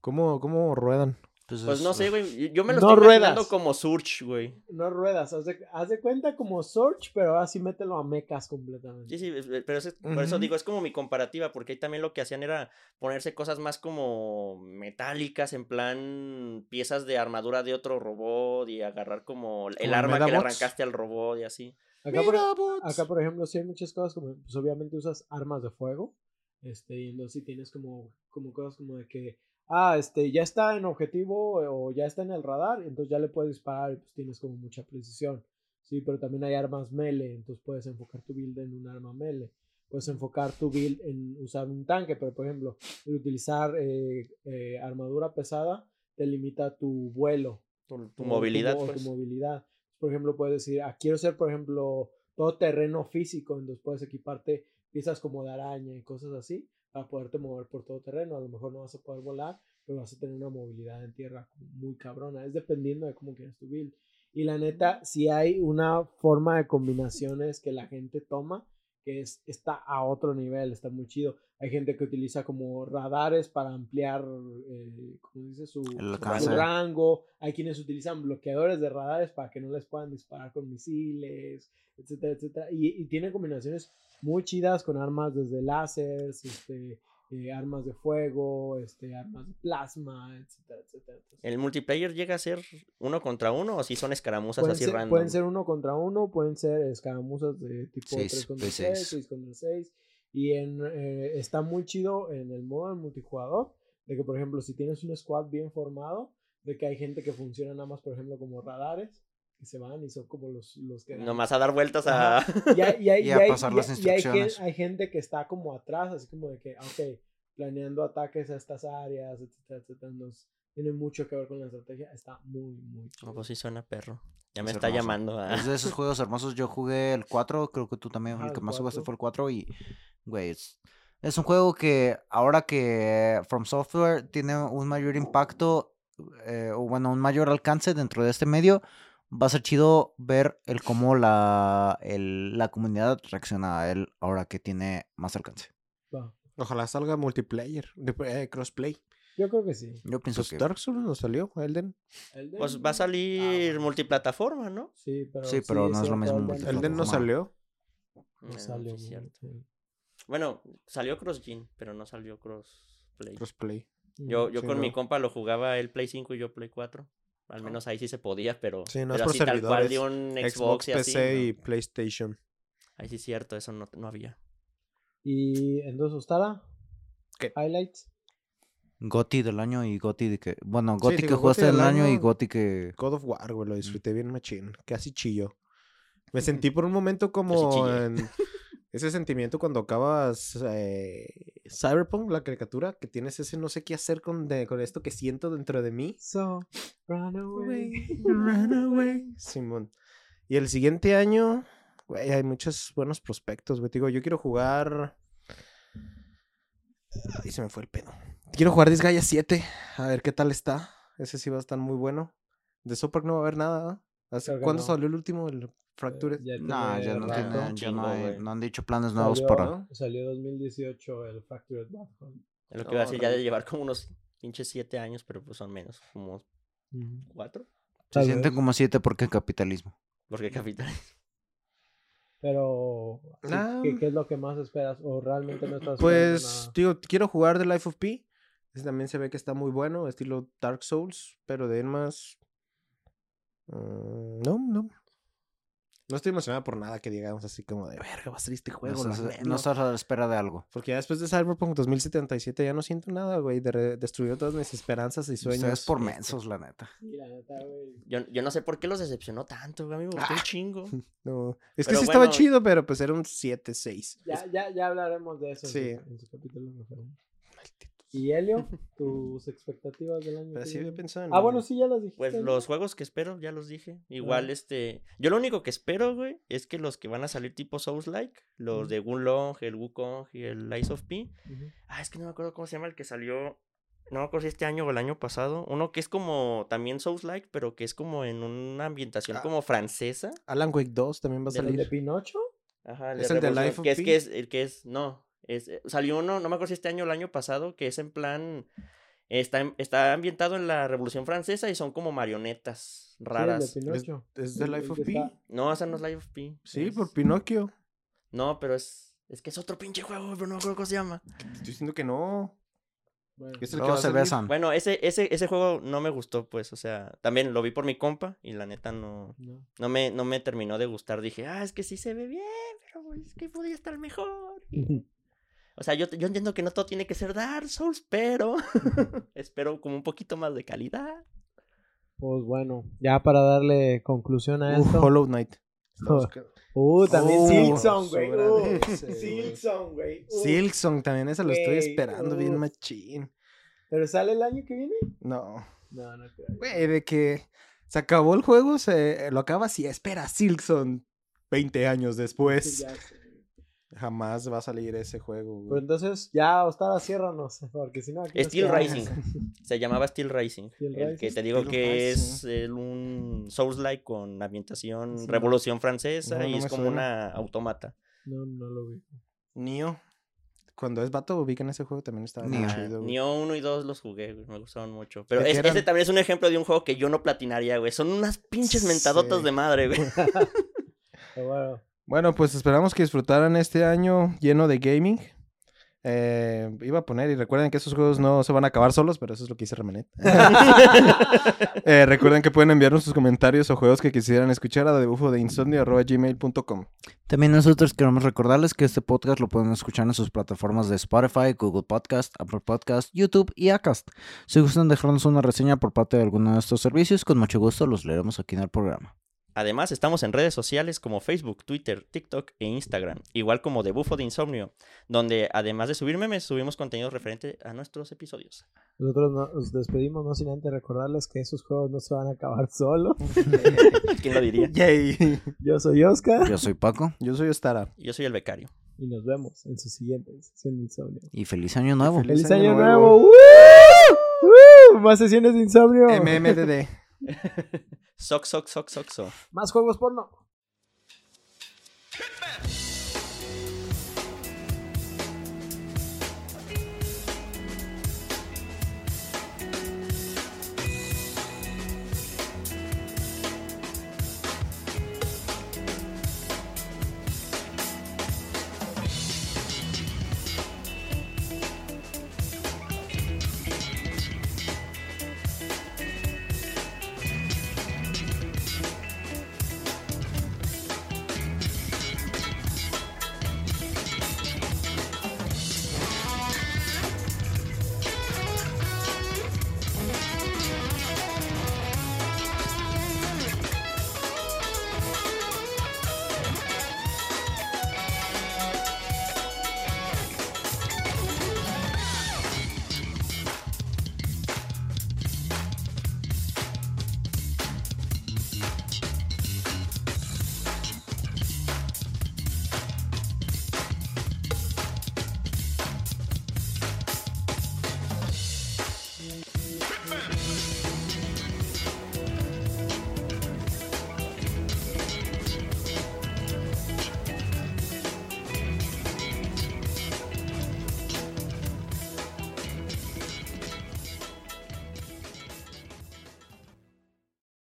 Speaker 2: ¿Cómo, ¿Cómo ruedan?
Speaker 3: Pues
Speaker 4: es-
Speaker 3: no sé, güey. Yo me lo
Speaker 1: No
Speaker 3: estoy imaginando
Speaker 1: ruedas.
Speaker 3: como Surge, güey.
Speaker 1: No ruedas, haz de, haz de cuenta como Surge, pero ahora sí mételo a mechas completamente.
Speaker 3: Sí, sí, es- eh, pero por eso digo, es como mi comparativa, porque ahí también lo que hacían era ponerse cosas más como metálicas, en plan piezas de armadura de otro robot y agarrar como el
Speaker 2: Como
Speaker 3: arma que le arrancaste al robot y así.
Speaker 1: Acá por,
Speaker 2: Medabots.
Speaker 1: acá, por ejemplo, sí hay muchas cosas como, pues obviamente usas armas de fuego, este, y entonces sí tienes como, como cosas como de que, ah, este, ya está en objetivo o ya está en el radar, entonces ya le puedes disparar y pues tienes como mucha precisión, sí, pero también hay armas melee, entonces puedes enfocar tu build en un arma melee, puedes enfocar tu build en usar un tanque, pero por ejemplo, el utilizar eh, eh, armadura pesada te limita tu vuelo,
Speaker 3: Tu, tu
Speaker 1: o
Speaker 3: movilidad,
Speaker 1: mo- o
Speaker 3: pues.
Speaker 1: tu movilidad. Por ejemplo, puedes decir, ah, quiero ser, por ejemplo, todo terreno físico, entonces puedes equiparte piezas como de araña y cosas así para poderte mover por todo terreno. A lo mejor no vas a poder volar, pero vas a tener una movilidad en tierra muy cabrona. Es dependiendo de cómo quieras tu build. Y la neta, si hay una forma de combinaciones que la gente toma que es, está a otro nivel, está muy chido. Hay gente que utiliza como radares para ampliar, eh, ¿cómo dice? Su, su rango. Hay quienes utilizan bloqueadores de radares para que no les puedan disparar con misiles, etcétera, etcétera. Y, y tiene combinaciones muy chidas con armas desde láseres, este, eh, armas de fuego, este, armas de plasma, etcétera, etcétera. Entonces,
Speaker 3: ¿El multiplayer llega a ser uno contra uno o si son escaramuzas
Speaker 1: pueden,
Speaker 3: así
Speaker 1: ser,
Speaker 3: random?
Speaker 1: pueden ser uno contra uno, pueden ser escaramuzas de tipo
Speaker 4: Seis
Speaker 1: 3 contra
Speaker 4: de
Speaker 1: 6,
Speaker 4: seis.
Speaker 1: 6 contra 6. Y en, eh, está muy chido en el modo de multijugador, de que por ejemplo si tienes un squad bien formado, de que hay gente que funciona nada más por ejemplo como radares, que se van y son como los, los que...
Speaker 3: Nomás a dar vueltas a...
Speaker 1: Y hay, y hay-
Speaker 4: Y
Speaker 1: y
Speaker 4: a pasar
Speaker 1: y
Speaker 4: las instrucciones.
Speaker 1: hay gente que está como atrás, así como de que, ah, ok, planeando ataques a estas áreas, etcétera, etcétera. Entonces, tiene mucho que ver con la estrategia. Está muy, muy chido.
Speaker 3: Pues sí suena perro. Ya me
Speaker 4: Es
Speaker 3: está
Speaker 4: hermoso.
Speaker 3: llamando a...
Speaker 4: Es de esos juegos hermosos. Yo jugué el 4, creo que tú también. El que más jugaste
Speaker 1: 4.
Speaker 4: fue el 4 y, güey, es, es un juego que ahora que From Software tiene un mayor impacto, eh, o bueno, un mayor alcance dentro de este medio, va a ser chido ver el cómo la, el- la comunidad reacciona a él ahora que tiene más alcance.
Speaker 2: Ojalá salga multiplayer, de, eh, crossplay.
Speaker 1: Yo creo que sí.
Speaker 4: Yo pienso
Speaker 2: Pues
Speaker 4: que...
Speaker 2: Dark Souls no salió, Elden.
Speaker 1: Elden-
Speaker 3: Pues va a salir
Speaker 1: Ah, bueno.
Speaker 3: multiplataforma, ¿no?
Speaker 1: Sí, pero,
Speaker 4: Sí, pero no es lo mismo
Speaker 1: Elden-
Speaker 4: multiplataforma.
Speaker 2: Elden no salió.
Speaker 1: No
Speaker 3: Eh,
Speaker 1: salió,
Speaker 3: sí es cierto. Bueno, salió CrossGen, pero no salió Crossplay.
Speaker 2: Crossplay.
Speaker 3: Yo, yo
Speaker 2: Sí,
Speaker 3: con mi compa lo jugaba el Play 5 y yo Play 4. Al menos ahí sí se podía, pero,
Speaker 2: Sí, no es
Speaker 3: pero así tal cual
Speaker 2: servidores.
Speaker 3: de un Xbox,
Speaker 2: Xbox,
Speaker 3: y así.
Speaker 2: PC
Speaker 3: no.
Speaker 2: y PlayStation.
Speaker 3: Ahí sí es cierto, eso no, no había.
Speaker 1: Y entonces, Ostara.
Speaker 2: ¿Qué?
Speaker 1: Highlights.
Speaker 4: Goti del año y Goti de que... Bueno, Goti que
Speaker 2: digo,
Speaker 4: jugaste
Speaker 2: GOTY
Speaker 4: del año y. Goti que...
Speaker 2: God of War, güey, lo disfruté bien machín. Casi chillo. Me sentí por un momento como en ese sentimiento cuando acabas eh, Cyberpunk, la caricatura, que tienes ese no sé qué hacer con, de- con esto que siento dentro de mí.
Speaker 1: So, run away.
Speaker 2: Run away. Simón. Y el siguiente año, güey, hay muchos buenos prospectos, güey. Te Digo, yo quiero jugar. Ahí se me fue el pedo. Quiero jugar Disgaea 7. A ver qué tal está. Ese sí va a estar muy bueno. De Sopak no va a haber nada. ¿Hace- ¿Cuándo
Speaker 1: no.
Speaker 2: salió el último? El Fractured.
Speaker 1: Ya
Speaker 4: No, ya no, tiene, ya
Speaker 3: Chingo,
Speaker 4: no, hay- no han dicho planes nuevos
Speaker 1: Salió,
Speaker 4: para...
Speaker 2: ¿no?
Speaker 1: Salió 2018 el Hunt.
Speaker 3: Es lo que iba a decir, ya de llevar como unos pinches siete años, pero pues son menos, como cuatro.
Speaker 4: Se
Speaker 1: Tal
Speaker 4: sienten como siete porque capitalismo.
Speaker 3: Porque capital.
Speaker 1: Pero, ¿qué-
Speaker 2: Ah.
Speaker 1: ¿qué, qué es lo que más esperas? ¿O realmente no estás esperando
Speaker 2: Pues,
Speaker 1: nada?
Speaker 2: digo, quiero jugar The Life of Pi. Ese también se ve que está muy bueno, estilo Dark Souls, pero de él más. mm, no, no. No estoy emocionado por nada que digamos así como de verga, va a salir este juego. la
Speaker 4: estás,
Speaker 2: neta".
Speaker 4: no estás a la espera de algo.
Speaker 2: Porque ya después de Cyberpunk 2077 ya no siento nada, güey. De destruyó todas mis esperanzas y sueños.
Speaker 4: Ustedes por
Speaker 2: Este,
Speaker 4: mensos, la neta.
Speaker 1: Sí, la neta, güey.
Speaker 3: Yo, yo no sé por qué los decepcionó tanto, güey. A mí me gustó un chingo.
Speaker 2: No. Es que
Speaker 3: Pero
Speaker 2: sí estaba chido, pero pues era un 7-6.
Speaker 1: Ya, ya, ya hablaremos de eso en,
Speaker 2: Sí.
Speaker 1: en su capítulo mejor. ¿Y Helio? ¿Tus expectativas del año?
Speaker 2: Pero sí había pensado en.
Speaker 1: Ah, bueno, sí, ya las dijiste.
Speaker 3: Pues
Speaker 1: ¿no?
Speaker 3: los juegos que espero, ya los dije. Igual, este. Yo lo único que espero, güey, es que los que van a salir tipo Souls-like, los
Speaker 1: Ujú.
Speaker 3: de Gunlong, el Wukong y el Lies of P. Ah, es que no me acuerdo cómo se llama el que salió. No me acuerdo si este año o el año pasado. Uno que es como también Souls-like, pero que es como en una ambientación
Speaker 2: Ah.
Speaker 3: como francesa.
Speaker 2: Alan Wake 2 también va a
Speaker 3: De
Speaker 1: ¿El de
Speaker 2: salir.
Speaker 1: Pinocho?
Speaker 3: Ajá,
Speaker 2: ¿Es el de Life of
Speaker 3: que es
Speaker 2: Pi?
Speaker 3: que es el que es no, es eh, salió uno, no me acuerdo si este año o el año pasado, que es en plan está en- está ambientado en la Revolución Francesa y son como marionetas raras.
Speaker 1: Sí, de.
Speaker 2: ¿Es de Life of
Speaker 1: está-
Speaker 3: No, esa no es Life of Pi.
Speaker 2: Sí,
Speaker 3: es-
Speaker 2: por Pinocchio.
Speaker 3: No, pero es es que es otro pinche juego, pero no me acuerdo cómo se llama.
Speaker 2: Estoy diciendo que no.
Speaker 1: Bueno,
Speaker 2: Es el que
Speaker 4: Luego
Speaker 2: va a
Speaker 4: se besan.
Speaker 3: Bueno, ese ese ese juego no me gustó, pues, o sea, también lo vi por mi compa y la neta no
Speaker 1: no.
Speaker 3: no me no me terminó de gustar. Dije, "Ah, es que sí se ve bien, pero es que podría estar mejor." O sea, yo, yo entiendo que no todo tiene que ser Dark Souls, pero espero como un poquito más de calidad.
Speaker 1: Pues bueno, ya para darle conclusión a
Speaker 2: Uh,
Speaker 1: esto.
Speaker 2: Hollow Knight.
Speaker 1: Uh, también
Speaker 2: Uh,
Speaker 1: Silksong, güey. Uh. Silksong, güey. Uh.
Speaker 2: Silksong también, esa lo estoy esperando bien
Speaker 1: uf.
Speaker 2: machín.
Speaker 1: ¿Pero sale el año que viene?
Speaker 2: No.
Speaker 1: No, no creo.
Speaker 2: Güey, de que se acabó el juego, se lo acabas y espera Silksong 20 años después.
Speaker 1: Sí, ya sé.
Speaker 2: Jamás va a salir ese juego. güey.
Speaker 1: Pues entonces, ya, Ostara, ciérranos. Porque si no, aquí
Speaker 3: Steel. Rising. Se llamaba Steel Rising.
Speaker 1: Steel
Speaker 3: el que te digo
Speaker 2: Steel
Speaker 3: que
Speaker 2: Rising.
Speaker 3: es el- un Souls-like con ambientación
Speaker 2: Sí.
Speaker 3: Revolución Francesa
Speaker 2: No,
Speaker 3: y
Speaker 2: no
Speaker 3: es como
Speaker 2: suena.
Speaker 3: una automata.
Speaker 1: No, no lo vi.
Speaker 2: Nio. Cuando es vato, ubican ese juego también estaba.
Speaker 3: Ah,
Speaker 2: chido. güey.
Speaker 3: Nioh 1 y 2 los jugué, güey, me gustaron mucho. Pero
Speaker 2: ¿De qué
Speaker 3: es- ese también es un ejemplo de un juego que yo no platinaría, güey. Son unas pinches mentadotas
Speaker 2: Sí.
Speaker 3: de madre, güey.
Speaker 1: Pero bueno,
Speaker 2: Bueno, pues esperamos que disfrutaran este año lleno de gaming. Eh, iba a poner, y recuerden que esos juegos no se van a acabar solos, pero eso es lo que hice Remanet. Eh, recuerden que pueden enviarnos sus comentarios o juegos que quisieran escuchar a debufo de insomnio.gmail.com.
Speaker 4: También nosotros queremos recordarles que este podcast lo pueden escuchar en sus plataformas de Spotify, Google Podcast, Apple Podcast, YouTube y Acast. Si gustan dejarnos una reseña por parte de alguno de estos servicios, con mucho gusto los leeremos aquí en el programa.
Speaker 3: Además, estamos en redes sociales como Facebook, Twitter, TikTok e Instagram, igual como de Bufo de Insomnio, donde además de subir memes, subimos contenido referente a nuestros episodios.
Speaker 1: nosotros no- nos despedimos, no sin antes recordarles que esos juegos no se van a acabar solos.
Speaker 3: ¿Quién lo diría?
Speaker 2: Yay.
Speaker 1: Yo soy Oscar
Speaker 4: Yo soy Paco
Speaker 2: Yo soy Ostara.
Speaker 3: Yo soy el becario.
Speaker 1: y nos vemos en su siguiente sesión de insomnio.
Speaker 4: y feliz año nuevo.
Speaker 2: Feliz
Speaker 1: ¡Feliz
Speaker 2: año
Speaker 1: año
Speaker 2: nuevo!
Speaker 1: nuevo! ¡Woo! ¡Woo! Más sesiones de insomnio.
Speaker 2: MMDD.
Speaker 3: Soc, soc, soc, soc, soc.
Speaker 1: Más juegos porno.
Speaker 5: Hitman!